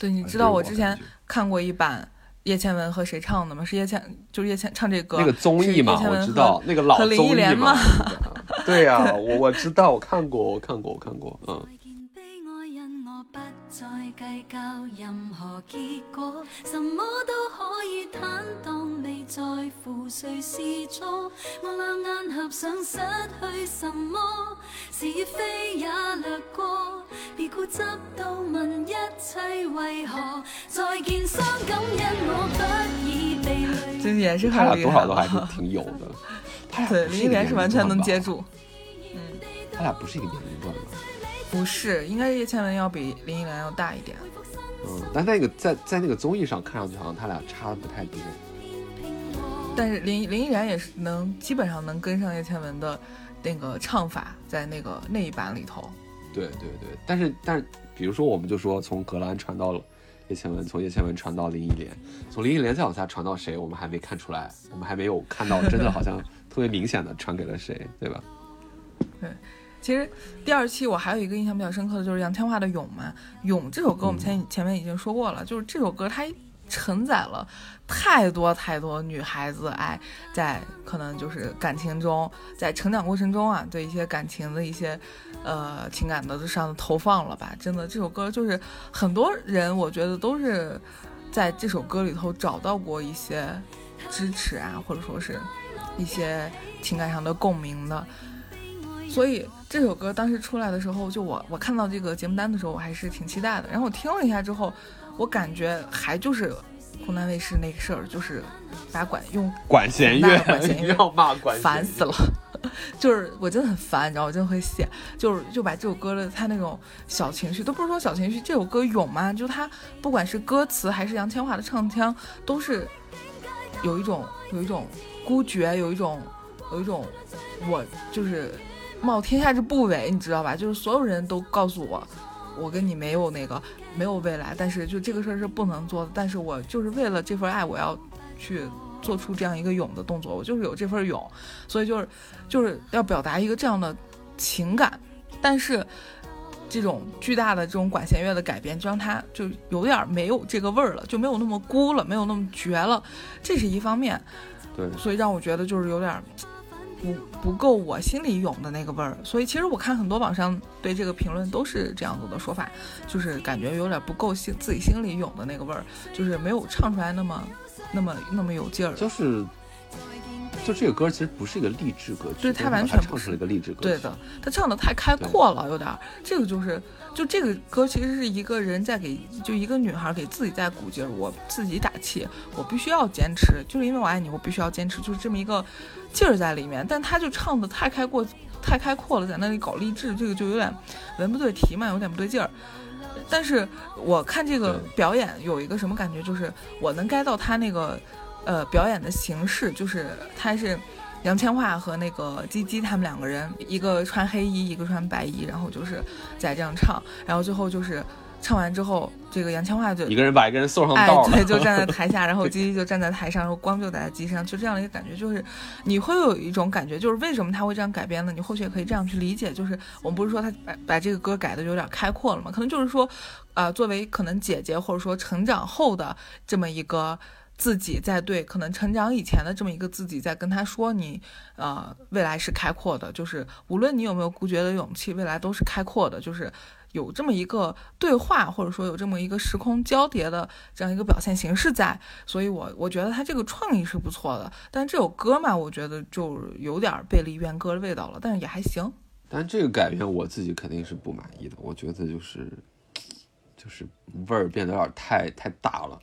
Speaker 2: 对，你
Speaker 1: 啊
Speaker 2: 知道
Speaker 1: 我
Speaker 2: 我之前看过一版叶倩文和谁唱的吗？是叶倩，就是叶倩唱这歌
Speaker 1: 那个综艺嘛，我知道那个老综艺
Speaker 2: 莲嘛。
Speaker 1: 对呀、我我知道，我看过，我看过，我看过，嗯。
Speaker 3: 不再計較任何結果，什麼都可以坦蕩，未在乎誰是錯。我兩眼合上，失去什麼，是非也掠過，別固執到問一切為何。再見傷感，因我不已被累。
Speaker 2: 真的也是
Speaker 1: 他俩
Speaker 2: 很厉害
Speaker 1: 多少都還是。挺有的。他俩
Speaker 2: 对，林忆
Speaker 1: 不是一个年
Speaker 2: 莲是完全能接住。
Speaker 1: 嗯他俩不是一个年龄段吧？
Speaker 2: 不是，应该是叶倩文要比林忆莲要大一点。
Speaker 1: 嗯，但那个在在那个综艺上看上去好像他俩差的不太多。
Speaker 2: 但是林林忆莲也是能基本上能跟上叶倩文的那个唱法，在那个那一版里头。
Speaker 1: 对对对，但是但是，比如说我们就说从格兰传到了叶倩文，从叶倩文传到林忆莲，从林忆莲再往下传到谁，我们还没看出来，我们还没有看到真的好像特别明显的传给了谁，对吧？
Speaker 2: 其实第二期我还有一个印象比较深刻的就是杨千嬅的《勇》嘛，《勇》这首歌我们前、前面已经说过了，就是这首歌它承载了太多太多女孩子哎，在可能就是感情中，在成长过程中啊，对一些感情的一些呃情感的上的投放了吧。真的，这首歌就是很多人我觉得都是在这首歌里头找到过一些支持啊，或者说是一些情感上的共鸣的。所以这首歌当时出来的时候，就我我看到这个节目单的时候，我还是挺期待的。然后我听了一下之后，我感觉还就是湖南卫视那个事儿，就是把管用
Speaker 1: 管弦乐
Speaker 2: 管弦，乐
Speaker 1: 要骂管乐
Speaker 2: 烦死了。就是我真的很烦，你知道，我真的会写，就是就把这首歌的它那种小情绪，都不是说小情绪，这首歌咏嘛，就它不管是歌词还是杨千嬅的唱腔，都是有一种有一种孤绝，有一种有一种我就是冒天下之不韪，你知道吧？就是所有人都告诉我，我跟你没有那个没有未来，但是就这个事儿是不能做的，但是我就是为了这份爱，我要去做出这样一个勇的动作，我就是有这份勇，所以就是就是要表达一个这样的情感，但是这种巨大的这种管弦乐的改编，就让它就有点没有这个味儿了，就没有那么孤了，没有那么绝了，这是一方面，
Speaker 1: 对，
Speaker 2: 所以让我觉得就是有点不不够我心里涌的那个味儿。所以其实我看很多网上对这个评论都是这样子的说法，就是感觉有点不够心自己心里涌的那个味儿，就是没有唱出来那么那么那么有劲儿。
Speaker 1: 就是就这个歌其实不是一个励志歌曲，
Speaker 2: 对
Speaker 1: 他
Speaker 2: 完全不是
Speaker 1: 一个励志歌曲。
Speaker 2: 对的，他唱的太开阔了，有点儿。这个就是，就这个歌其实是一个人在给，就一个女孩给自己在鼓劲儿，我自己打气，我必须要坚持，就是因为我爱你，我必须要坚持，就是这么一个劲儿在里面。但他就唱的太开阔，太开阔了，在那里搞励志，这个就有点文不对题嘛，有点不对劲儿。但是我看这个表演有一个什么感觉，就是我能 get 到他那个呃表演的形式，就是他是杨千嬅和那个鸡鸡他们两个人，一个穿黑衣，一个穿白衣，然后就是在这样唱，然后最后就是唱完之后，这个杨千嬅就
Speaker 1: 一个人把一个人送上
Speaker 2: 哎
Speaker 1: 道，了，
Speaker 2: 对，就站在台下，然后鸡鸡就站在台上，然后光就打在鸡上，就这样的一个感觉，就是你会有一种感觉，就是为什么他会这样改编呢？你或许也可以这样去理解，就是我们不是说他把把这个歌改的有点开阔了吗？可能就是说，啊，作为可能姐姐或者说成长后的这么一个。自己在对可能成长以前的这么一个自己在跟他说你，呃，未来是开阔的，就是无论你有没有孤绝的勇气，未来都是开阔的，就是有这么一个对话，或者说有这么一个时空交叠的这样一个表现形式在，所以我我觉得他这个创意是不错的，但这首歌嘛，我觉得就有点背离原歌的味道了，但是也还行。
Speaker 1: 但这个改编我自己肯定是不满意的，我觉得就是就是味儿变得有点太太大了，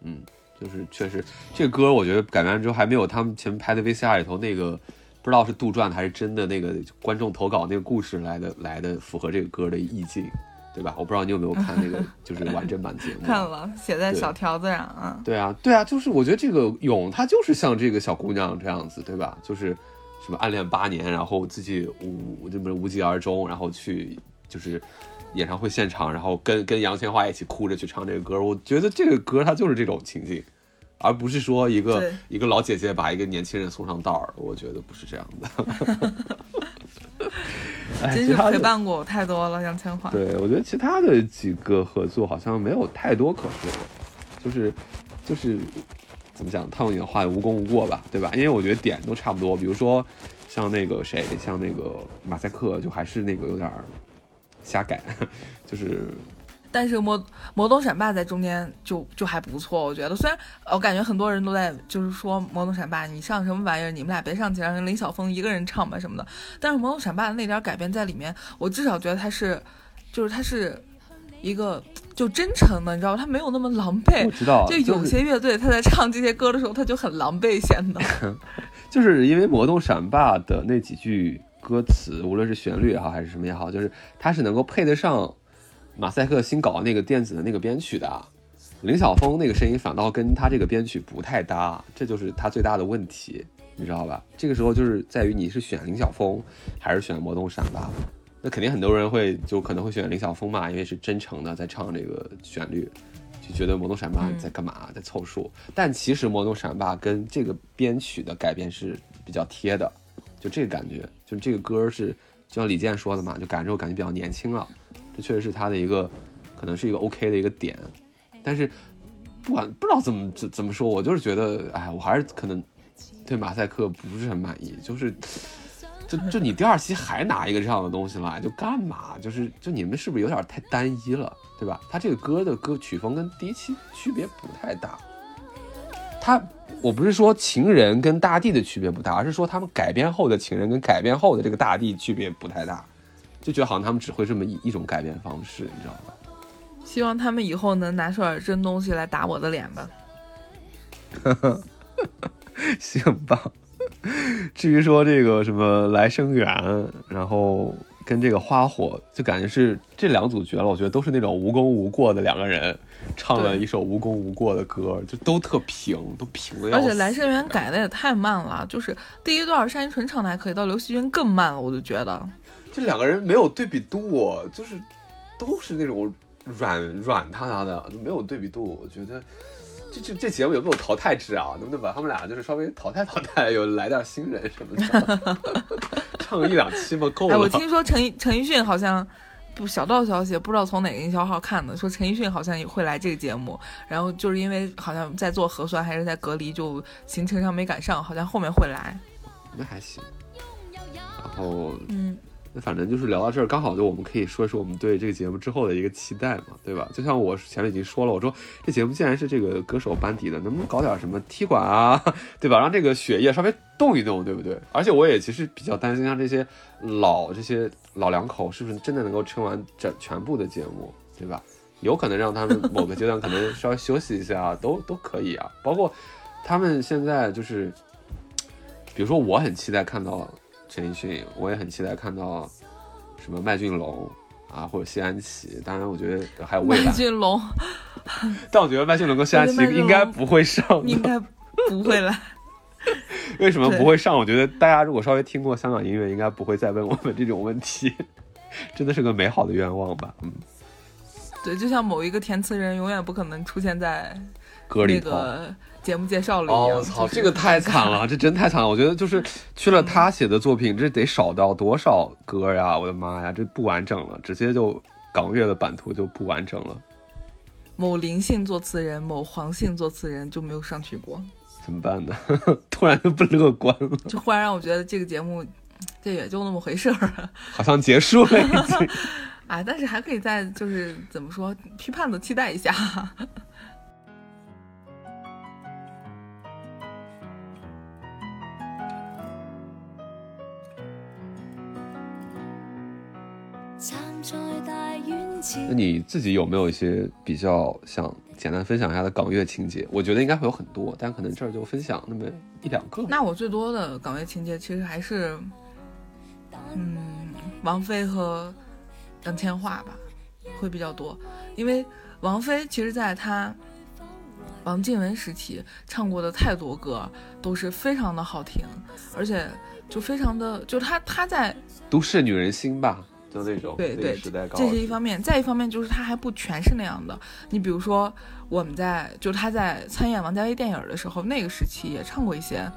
Speaker 1: 嗯，就是确实这个歌我觉得改编完之后还没有他们前面拍的 VCR 里头那个不知道是杜撰的还是真的那个观众投稿那个故事来的来的符合这个歌的意境，对吧？我不知道你有没有看那个 就是完整版节目，
Speaker 2: 看了，写在小条子上啊。
Speaker 1: 对啊，对啊，就是我觉得这个勇，他就是像这个小姑娘这样子，对吧？就是什么暗恋八年，然后自己无这么无疾而终，然后去就是演唱会现场，然后跟跟杨千嬅一起哭着去唱这个歌。我觉得这个歌它就是这种情境，而不是说一个一个老姐姐把一个年轻人送上道儿。我觉得不是这样的。哎
Speaker 2: 真是
Speaker 1: 其他的
Speaker 2: 陪伴过我太多了，杨千嬅。
Speaker 1: 对，我觉得其他的几个合作好像没有太多可说的，就是就是怎么讲，套用你的话，无功无过吧，对吧？因为我觉得点都差不多，比如说像那个谁，像那个马赛克，就还是那个有点儿瞎改，就是
Speaker 2: 但是魔魔动闪霸在中间就就还不错，我觉得。虽然我感觉很多人都在就是说魔动闪霸你上什么玩意儿，你们俩别上去，让林晓峰一个人唱吧什么的。但是魔动闪霸的那点改变在里面，我至少觉得他是，就是他是一个就真诚的，你知道吧？他没有那么狼狈
Speaker 1: 我。知道，
Speaker 2: 就有些乐队他在唱这些歌的时候，他就很狼狈显得。
Speaker 1: 就是因为《魔动闪霸》的那几句歌词，无论是旋律也好，还是什么也好，就是它是能够配得上马赛克新搞的那个电子的那个编曲的。林晓峰那个声音反倒跟他这个编曲不太搭，这就是他最大的问题，你知道吧？这个时候就是在于你是选林晓峰还是选《魔动闪霸》。那肯定很多人会就可能会选林晓峰嘛，因为是真诚的在唱这个旋律，就觉得《魔动闪霸》在干嘛，在凑数。但其实《魔动闪霸》跟这个编曲的改编是比较贴的，就这个感觉，就这个歌是就像李健说的嘛，就感受感觉比较年轻了，这确实是他的一个可能是一个 OK 的一个点。但是不管不知道怎么怎怎么说，我就是觉得，哎，我还是可能对马赛克不是很满意，就是。就就你第二期还拿一个这样的东西来，就干嘛？就是就你们是不是有点太单一了，对吧？他这个歌的歌曲风跟第一期区别不太大。他我不是说情人跟大地的区别不大，而是说他们改编后的情人跟改编后的这个大地区别不太大，就觉得好像他们只会这么一一种改编方式，你知道吧？
Speaker 2: 希望他们以后能拿出点真东西来打我的脸吧。
Speaker 1: 行吧。至于说这个什么来生缘，然后跟这个花火，就感觉是这两组绝了。我觉得都是那种无功无过的两个人，唱了一首无功无过的歌，就都特平，都平的要死。
Speaker 2: 而且来生缘改的也太慢了，就是第一段单依纯唱的还可以，到刘惜君更慢了，我就觉得。
Speaker 1: 这两个人没有对比度，就是都是那种软软塌塌的，没有对比度。我觉得这这这节目有没有淘汰制啊？能不能把他们俩就是稍微淘汰淘汰，有来点新人什么的，唱个一两期嘛，够
Speaker 2: 哎，
Speaker 1: 了。
Speaker 2: 我听说陈奕陈奕迅好像不小道消息，不知道从哪个营销号看的，说陈奕迅好像也会来这个节目，然后就是因为好像在做核酸还是在隔离，就行程上没赶上，好像后面会来。
Speaker 1: 那还行。然后
Speaker 2: 嗯，
Speaker 1: 那反正就是聊到这儿，刚好就我们可以说一说我们对这个节目之后的一个期待嘛，对吧？就像我前面已经说了，我说这节目既然是这个歌手班底的，能不能搞点什么踢馆啊，对吧？让这个血液稍微动一动，对不对？而且我也其实比较担心，像这些老这些老两口是不是真的能够撑完整全部的节目，对吧？有可能让他们某个阶段可能稍微休息一下，都都可以啊。包括他们现在就是，比如说我很期待看到陈奕迅，我也很期待看到什么麦浚龙啊，或者谢安琪。当然，我觉得还有魏
Speaker 2: 麦，浚龙
Speaker 1: 但我觉得麦浚龙跟谢安琪应该不会上。
Speaker 2: 应该不会来。
Speaker 1: 为什么不会上？我觉得大家如果稍微听过香港音乐，应该不会再问我们这种问题。真的是个美好的愿望吧？嗯，
Speaker 2: 对，就像某一个填词人永远不可能出现在
Speaker 1: 歌里头。
Speaker 2: 个节目介绍了一
Speaker 1: 哦，
Speaker 2: 样。
Speaker 1: 我操，
Speaker 2: 就是
Speaker 1: 这个太惨了，这真太惨了。我觉得就是去了他写的作品，这得少到多少歌呀？我的妈呀，这不完整了，直接就港乐的版图就不完整了，
Speaker 2: 某林姓作词人、某黄姓作词人就没有上去过，
Speaker 1: 怎么办呢？突然就不乐观了，
Speaker 2: 就忽然让我觉得这个节目，这也就那么回事儿。
Speaker 1: 好像结束了已经。
Speaker 2: 啊，但是还可以再就是怎么说，批判的期待一下。
Speaker 1: 那，你自己有没有一些比较想简单分享一下的港乐情节？我觉得应该会有很多，但可能这儿就分享那么一两个。
Speaker 2: 那我最多的港乐情节其实还是，嗯，王菲和杨千嬅吧，会比较多，因为王菲其实在她王靖雯时期唱过的太多歌都是非常的好听，而且就非常的，就她她在
Speaker 1: 都市女人心吧，就那种
Speaker 2: 对对
Speaker 1: 时代，高
Speaker 2: 这是一方面。再一方面就是他还不全是那样的。你比如说，我们在就他在参演王家卫电影的时候，那个时期也唱过一些，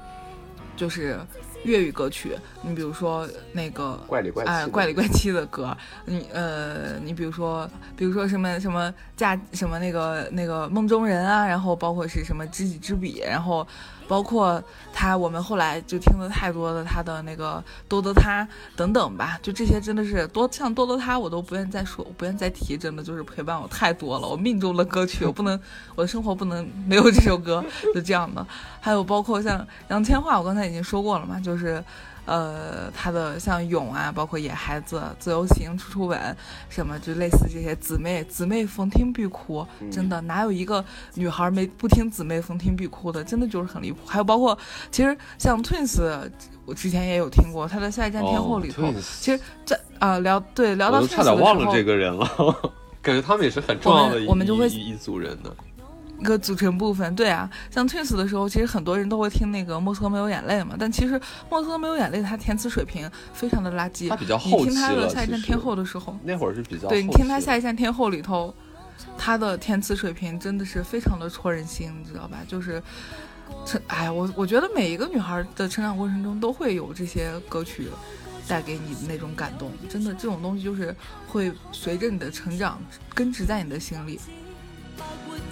Speaker 2: 就是粤语歌曲。你比如说那个
Speaker 1: 怪里怪
Speaker 2: 哎怪里怪气的歌，你呃，你比如说比如说什么什么嫁什么那个那个梦中人啊，然后包括是什么知己知彼，然后。包括他，我们后来就听了太多的他的那个多多他等等吧，就这些真的是多像多多他，我都不愿意再说，我不愿意再提，真的就是陪伴我太多了，我命中的歌曲，我不能，我的生活不能没有这首歌，就这样的。还有包括像杨千嬅，我刚才已经说过了嘛，就是，呃，他的像勇啊，包括野孩子、自由行、处处吻，什么就类似这些姊妹，姊妹逢听必哭，真的哪有一个女孩没不听姊妹逢听必哭的，真的就是很离谱。还有包括其实像 Twins，我之前也有听过他的《下一站天后》里头，
Speaker 1: 哦
Speaker 2: 其实在啊、聊对聊到 Twins
Speaker 1: 差点忘了这个人了，感觉他们也是很重要的一
Speaker 2: 我们就会
Speaker 1: 一一一组人呢。
Speaker 2: 一个组成部分，对啊，像 Twins 的时候，其实很多人都会听那个《莫斯科没有眼泪》嘛，但其实《莫斯科没有眼泪》它填词水平非常的垃圾。
Speaker 1: 他比较
Speaker 2: 你
Speaker 1: 后期
Speaker 2: 听他的，《下一站天后》的时候，
Speaker 1: 那会儿是比较
Speaker 2: 对你听他《下一站天后》里头，他的填词水平真的是非常的戳人心，你知道吧？就是成，哎，我我觉得每一个女孩的成长过程中都会有这些歌曲带给你的那种感动，真的这种东西就是会随着你的成长根植在你的心里。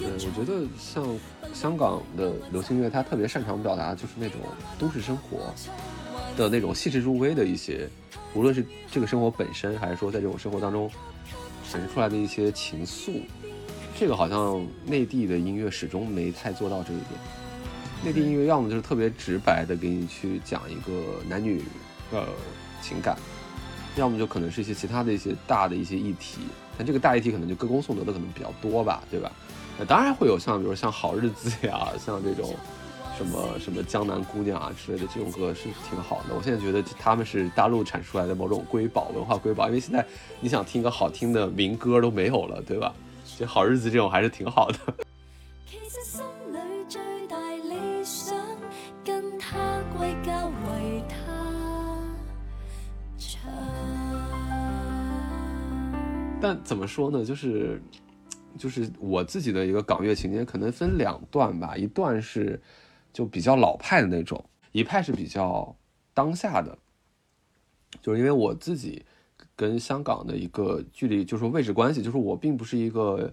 Speaker 1: 对，我觉得像香港的流行乐，它特别擅长表达就是那种都市生活的那种细致入微的一些，无论是这个生活本身，还是说在这种生活当中产生出来的一些情愫，这个好像内地的音乐始终没太做到这一点。内地音乐要么就是特别直白的给你去讲一个男女呃情感，要么就可能是一些其他的一些大的一些议题，但这个大议题可能就歌功颂德的可能比较多吧，对吧？那当然会有像比如像好日子呀，像这种什么什么江南姑娘啊之类的这种歌是挺好的。我现在觉得他们是大陆产出来的某种瑰宝，文化瑰宝，因为现在你想听个好听的民歌都没有了，对吧？这好日子这种还是挺好的。
Speaker 3: 其实心里最大理想，跟他归家为他唱。
Speaker 1: 但怎么说呢？就是就是我自己的一个港乐情节，可能分两段吧。一段是就比较老派的那种，一派是比较当下的。就是因为我自己跟香港的一个距离，就是说位置关系，就是我并不是一个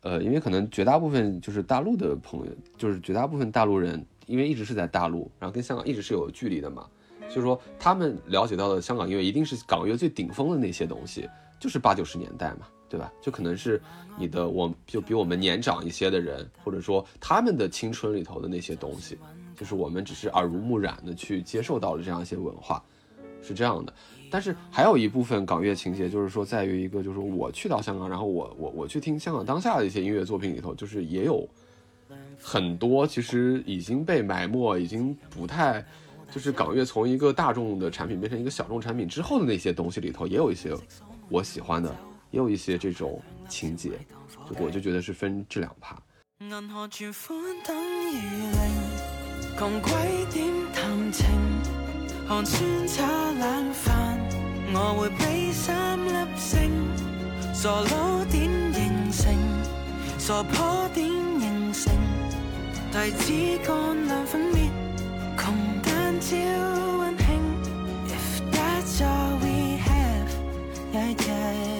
Speaker 1: 呃，因为可能绝大部分就是大陆的朋友，就是绝大部分大陆人，因为一直是在大陆，然后跟香港一直是有距离的嘛。所以说，他们了解到的香港音乐一定是港乐最顶峰的那些东西，就是八九十年代嘛，对吧？就可能是你的我就比我们年长一些的人，或者说他们的青春里头的那些东西，就是我们只是耳濡目染的去接受到了这样一些文化，是这样的。但是还有一部分港乐情节，就是说在于一个，就是我去到香港，然后我我我去听香港当下的一些音乐作品里头，就是也有很多其实已经被埋没，已经不太。就是港乐从一个大众的产品变成一个小众产品之后的那些东西里头，也有一些我喜欢的，也有一些这种情节，我就觉得是分这两趴。
Speaker 4: 銀河存款等於零，窮鬼點談情？寒酸炒冷飯，我會俾三粒星。傻佬點形成？傻婆點形成？提子乾兩粉面，窮間超溫馨。If that's all we have, yeah yeah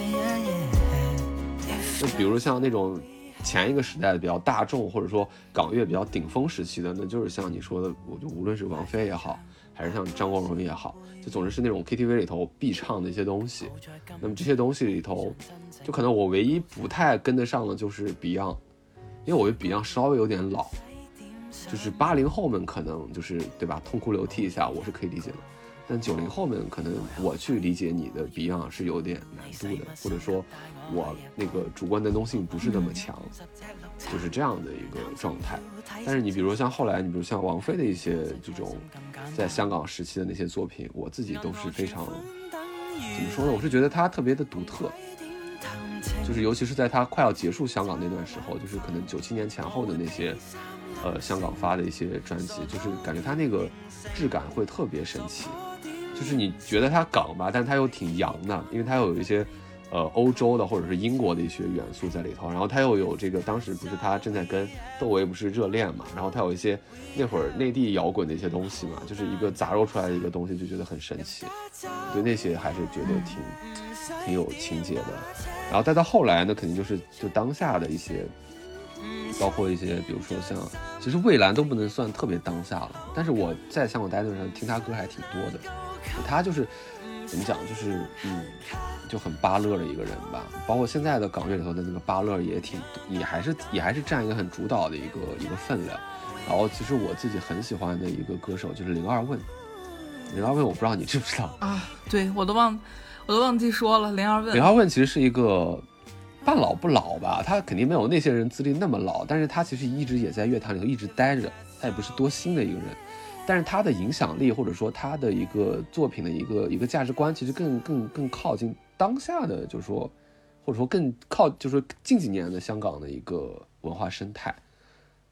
Speaker 1: 就比如像那种前一个时代的比较大众，或者说港乐比较顶峰时期的，那就是像你说的，我就无论是王菲也好，还是像张国荣也好，就总之是那种 KTV 里头必唱的一些东西。那么这些东西里头，就可能我唯一不太跟得上的就是 Beyond，因为我觉得 Beyond 稍微有点老，就是八零后们可能就是对吧，痛哭流涕一下我是可以理解的。但九零后们可能我去理解你的 Beyond 是有点难度的，或者说我那个主观能动性不是那么强，就是这样的一个状态。但是你比如像后来，你比如像王菲的一些这种在香港时期的那些作品，我自己都是非常怎么说呢？我是觉得她特别的独特，就是尤其是在她快要结束香港那段时候，就是可能九七年前后的那些呃香港发的一些专辑，就是感觉她那个质感会特别神奇。就是你觉得它港吧，但它又挺洋的，因为它又有一些呃欧洲的或者是英国的一些元素在里头，然后他又有这个当时不是他正在跟窦唯不是热恋嘛，然后他有一些那会儿内地摇滚的一些东西嘛，就是一个杂糅出来的一个东西，就觉得很神奇，对那些还是觉得挺挺有情节的。然后再到后来呢，肯定就是就当下的一些。包括一些，比如说像，其实蔚蓝都不能算特别当下了，但是我在香港待的时候听他歌还挺多的，他就是怎么讲，就是嗯，就很巴乐的一个人吧。包括现在的港乐里头的那个巴乐也挺，也还是也还是占一个很主导的一个一个分量。然后其实我自己很喜欢的一个歌手就是零二问，林二问我不知道你知不知道，
Speaker 2: 啊，对我都忘，我都忘记说了。零二问
Speaker 1: 林，二问其实是一个半老不老吧，他肯定没有那些人资历那么老，但是他其实一直也在乐坛里头一直待着，他也不是多新的一个人，但是他的影响力或者说他的一个作品的一个一个价值观，其实更更更靠近当下的，就是说或者说更靠就是说近几年的香港的一个文化生态。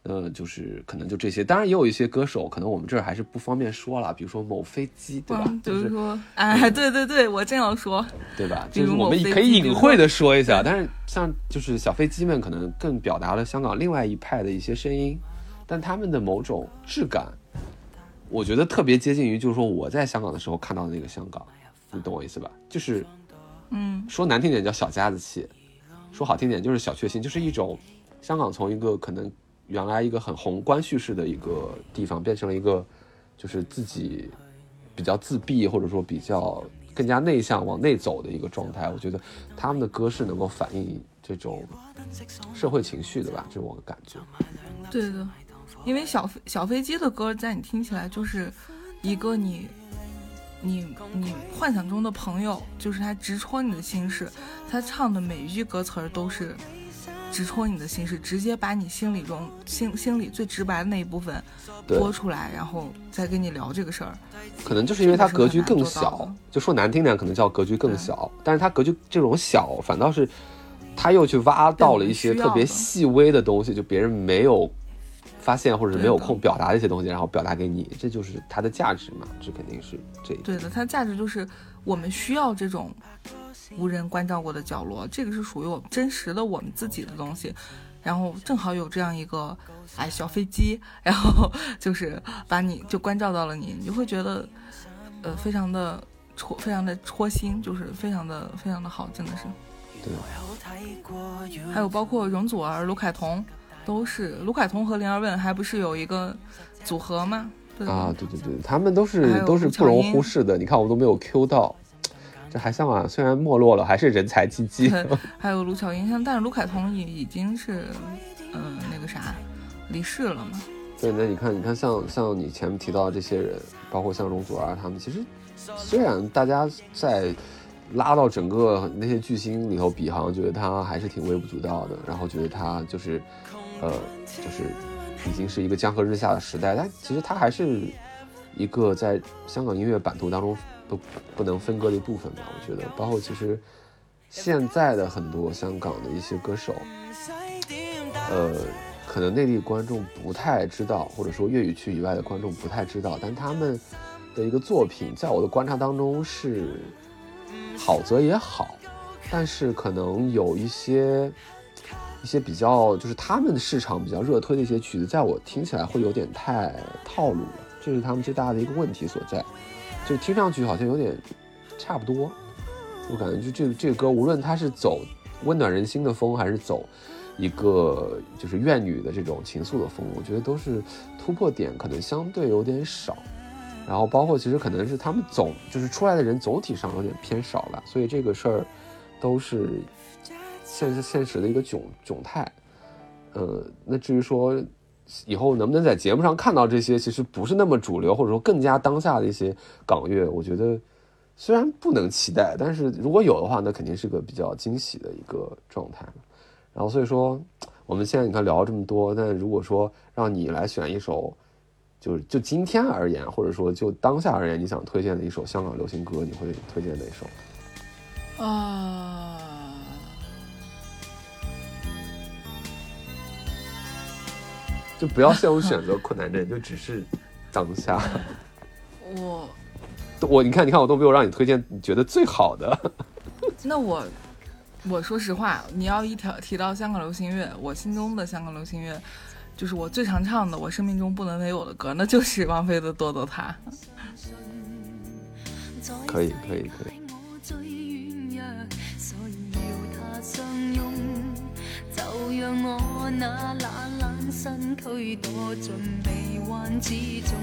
Speaker 1: 呃，就是可能就这些，当然也有一些歌手，可能我们这儿还是不方便说了，比如说某飞机，对吧？
Speaker 2: 嗯，就
Speaker 1: 就是是
Speaker 2: 说，哎，对对对，我正要说，
Speaker 1: 对吧？就是我们可以隐晦的说一下，但是像就是小飞机们可能更表达了香港另外一派的一些声音，但他们的某种质感，我觉得特别接近于就是说我在香港的时候看到的那个香港，你懂我意思吧？就是
Speaker 2: 嗯
Speaker 1: 说难听点叫小家子气，说好听点就是小确幸，就是一种香港从一个可能原来一个很宏观叙事的一个地方，变成了一个就是自己比较自闭或者说比较更加内向往内走的一个状态。我觉得他们的歌是能够反映这种社会情绪的吧，这是我的感觉。
Speaker 2: 对的，因为小飞小飞机的歌在你听起来就是一个你。你你幻想中的朋友，就是他直戳你的心事，他唱的每一句歌词儿都是直戳你的心事，直接把你心里中心心里最直白的那一部分
Speaker 1: 对
Speaker 2: 播出来，然后再跟你聊这个事儿。
Speaker 1: 可能就是因为它格局更小，就说难听点，可能叫格局更小。但是它格局这种小，反倒是他又去挖到了一些特别细微的东西，就别人没有发现或者是没有空表达的一些东西，然后表达给你，这就是它的价值嘛。这肯定是这一点。
Speaker 2: 对的，它的价值就是我们需要这种无人关照过的角落，这个是属于我们真实的我们自己的东西。然后正好有这样一个哎小飞机，然后就是把你就关照到了你，你就会觉得呃非常的戳，非常的戳心，就是非常的非常的好，真的是。
Speaker 1: 对，
Speaker 2: 还有包括容祖儿、卢凯彤，都是卢凯彤和林二问还不是有一个组合吗？对
Speaker 1: 啊，对对对，他们都是都是不容忽视的。你看我都没有 Q 到，这还像啊，虽然没落了，还是人才济济。
Speaker 2: 还有卢巧音，像但是卢凯彤也已经是，嗯、那个啥，离世了嘛。
Speaker 1: 对，那你看，你看像像你前面提到的这些人，包括像容祖儿他们，其实虽然大家在拉到整个那些巨星里头比，好像觉得他还是挺微不足道的，然后觉得他就是，呃，就是已经是一个江河日下的时代，但其实它还是一个在香港音乐版图当中不不能分割的一部分吧。我觉得，包括其实现在的很多香港的一些歌手，呃，可能内地观众不太知道，或者说粤语区以外的观众不太知道，但他们的一个作品，在我的观察当中是好则也好，但是可能有一些一些比较，就是他们的市场比较热推的一些曲子，在我听起来会有点太套路了，这是他们最大的一个问题所在，就听上去好像有点差不多。我感觉就这这个歌，无论它是走温暖人心的风，还是走一个就是怨女的这种情愫的风，我觉得都是突破点可能相对有点少。然后包括其实可能是他们总就是出来的人总体上有点偏少了，所以这个事儿都是现实现实的一个窘窘态。呃，那至于说以后能不能在节目上看到这些其实不是那么主流，或者说更加当下的一些港乐，我觉得虽然不能期待，但是如果有的话，那肯定是个比较惊喜的一个状态。然后所以说，我们现在你看聊了这么多，但如果说让你来选一首，就是就今天而言，或者说就当下而言，你想推荐的一首香港流行歌，你会推荐哪首？
Speaker 2: 啊、
Speaker 1: 就不要陷入选择困难症，就只是当下。
Speaker 2: 我
Speaker 1: 我你看，你看，我都没有让你推荐你觉得最好的。
Speaker 2: 那我我说实话，你要一条提到香港流行乐，我心中的香港流行乐，就是我最常唱的，我生命中不能没有的歌，那就是王菲的《多多他》。
Speaker 1: 可以，可以，可以。
Speaker 3: 就讓我那懶懶身軀躲進臂彎之中，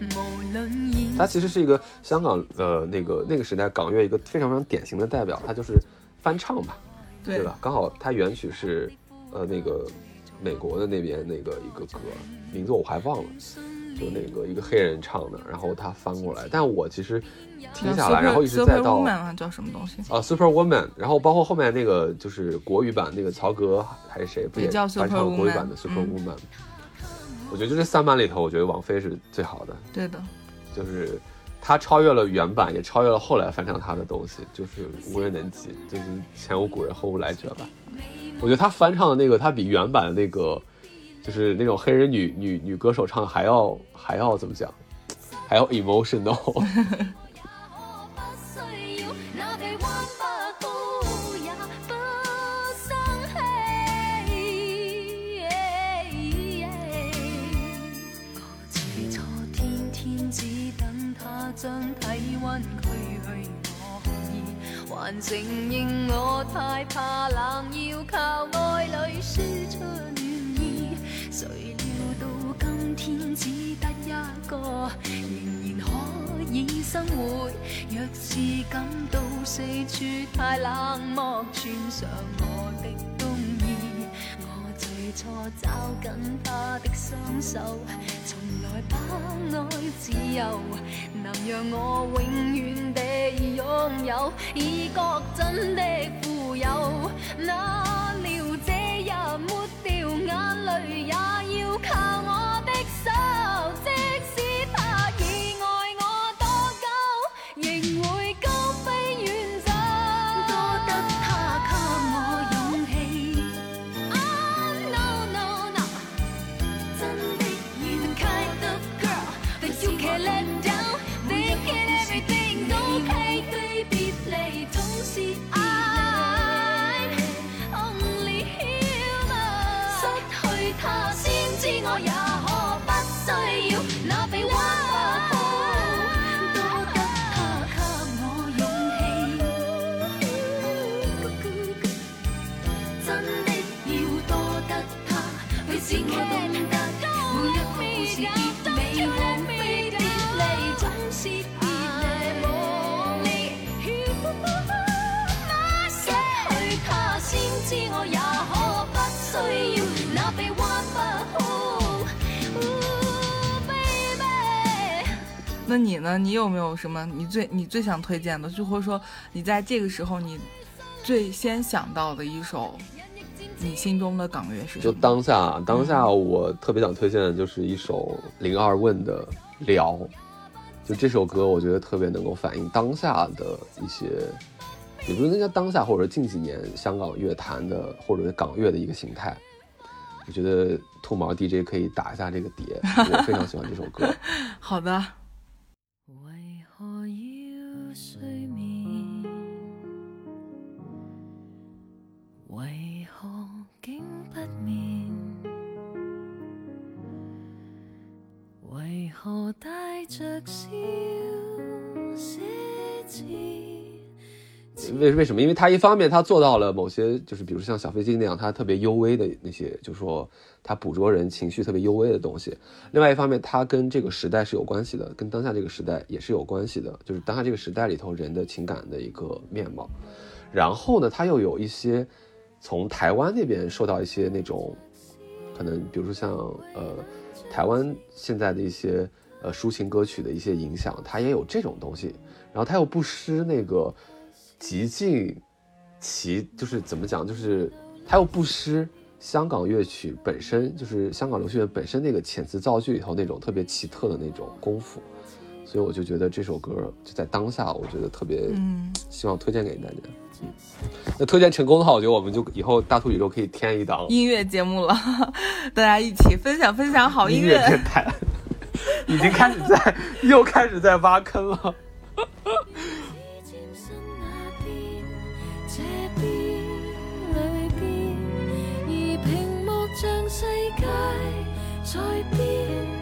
Speaker 3: 無論現
Speaker 1: 它其实是一个香港呃那个那个时代港乐一个非常非常典型的代表，它就是翻唱吧，
Speaker 2: 对
Speaker 1: 对吧？刚好它原曲是呃那个美国的那边那个一个歌，名字我还忘了。就那个一个黑人唱的，然后他翻过来，但我其实听下来，然后一直在到
Speaker 2: 叫什么东西？
Speaker 1: 啊，Super Woman，然后包括后面那个就是国语版那个曹格还是谁，不
Speaker 2: 也叫
Speaker 1: 翻
Speaker 2: Super
Speaker 1: 唱了国语版
Speaker 2: Woman，
Speaker 1: 的 Super
Speaker 2: 嗯
Speaker 1: Woman？、我觉得就这三版里头，我觉得王菲是最好的，
Speaker 2: 对的，
Speaker 1: 就是她超越了原版，也超越了后来翻唱她的东西，就是无人能及，就是前无古人后无来者吧。我觉得她翻唱的那个，她比原版的那个，就是那种黑人女女女歌手唱的还要还要怎么讲，还要 emotional。
Speaker 3: 將體溫驅去我意，還承認我太怕冷，要靠愛侶輸出暖意。誰料到今天只得一個，仍然可以生活。若是感到四處太冷漠，穿上我的。错找紧他的双手，从来不爱自由，能让我永远地拥有，已觉真的富有。哪料这日抹掉眼泪，也要靠我的手，那
Speaker 2: 你呢？你有没有什么你最你最想推荐的？就或者说你在这个时候你最先想到的一首你心中的港乐是什
Speaker 1: 就？当下，当下我特别想推荐的就是一首零二问的《聊》，就这首歌，我觉得特别能够反映当下的一些，也不是叫当下，或者近几年香港乐坛的或者是港乐的一个形态。我觉得兔毛 DJ 可以打一下这个碟，我非常喜欢这首歌。
Speaker 2: 好的，
Speaker 3: 為何帶着笑寫字？
Speaker 1: 为为什么？因为他一方面他做到了某些，就是比如像小飞机那样，他特别幽微的那些，就是说他捕捉人情绪特别幽微的东西。另外一方面，他跟这个时代是有关系的，跟当下这个时代也是有关系的，就是当下这个时代里头人的情感的一个面貌。然后呢，他又有一些从台湾那边受到一些那种，可能比如说像呃台湾现在的一些呃抒情歌曲的一些影响，它也有这种东西。然后它又不失那个极尽其就是怎么讲，就是它又不失香港乐曲本身，就是香港流行乐本身那个遣词造句里头那种特别奇特的那种功夫，所以我就觉得这首歌就在当下，我觉得特别
Speaker 2: 嗯，
Speaker 1: 希望推荐给大家。嗯，那推荐成功的话，我觉得我们就以后大兔宇宙可以添一档
Speaker 2: 音乐节目了，大家一起分享分享好音乐。
Speaker 1: 乐电台，已经开始在又开始在挖坑了。
Speaker 3: 世界在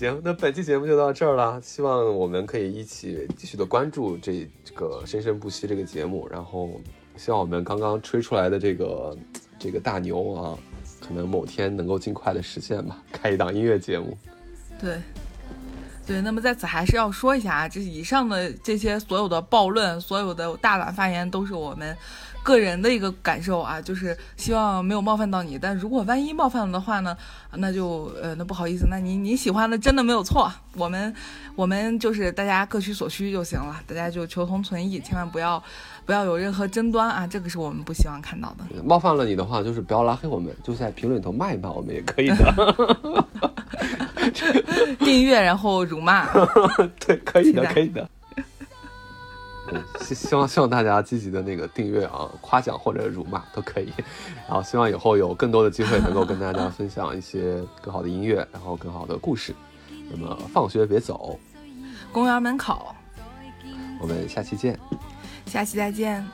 Speaker 1: 行，那本期节目就到这儿了。希望我们可以一起继续的关注这个生生不息这个节目，然后希望我们刚刚吹出来的这个这个大牛啊，可能某天能够尽快的实现吧，开一档音乐节目。
Speaker 2: 对，对，那么在此还是要说一下啊，这以上的这些所有的暴论，所有的大胆发言，都是我们个人的一个感受啊，就是希望没有冒犯到你。但如果万一冒犯了的话呢，那就呃，那不好意思，那你你喜欢的真的没有错，我们我们就是大家各取所需就行了，大家就求同存异，千万不要不要有任何争端啊，这个是我们不希望看到的。
Speaker 1: 冒犯了你的话，就是不要拉黑我们，就在评论里头骂一骂我们也可以的。
Speaker 2: 订阅然后辱骂，
Speaker 1: 对，可以的，可以的。嗯 希希望希望大家积极的那个订阅啊，夸奖或者辱骂都可以。然后希望以后有更多的机会能够跟大家分享一些更好的音乐，然后更好的故事。那么放学别走，
Speaker 2: 公园门口，
Speaker 1: 我们下期见。
Speaker 2: 下期再见。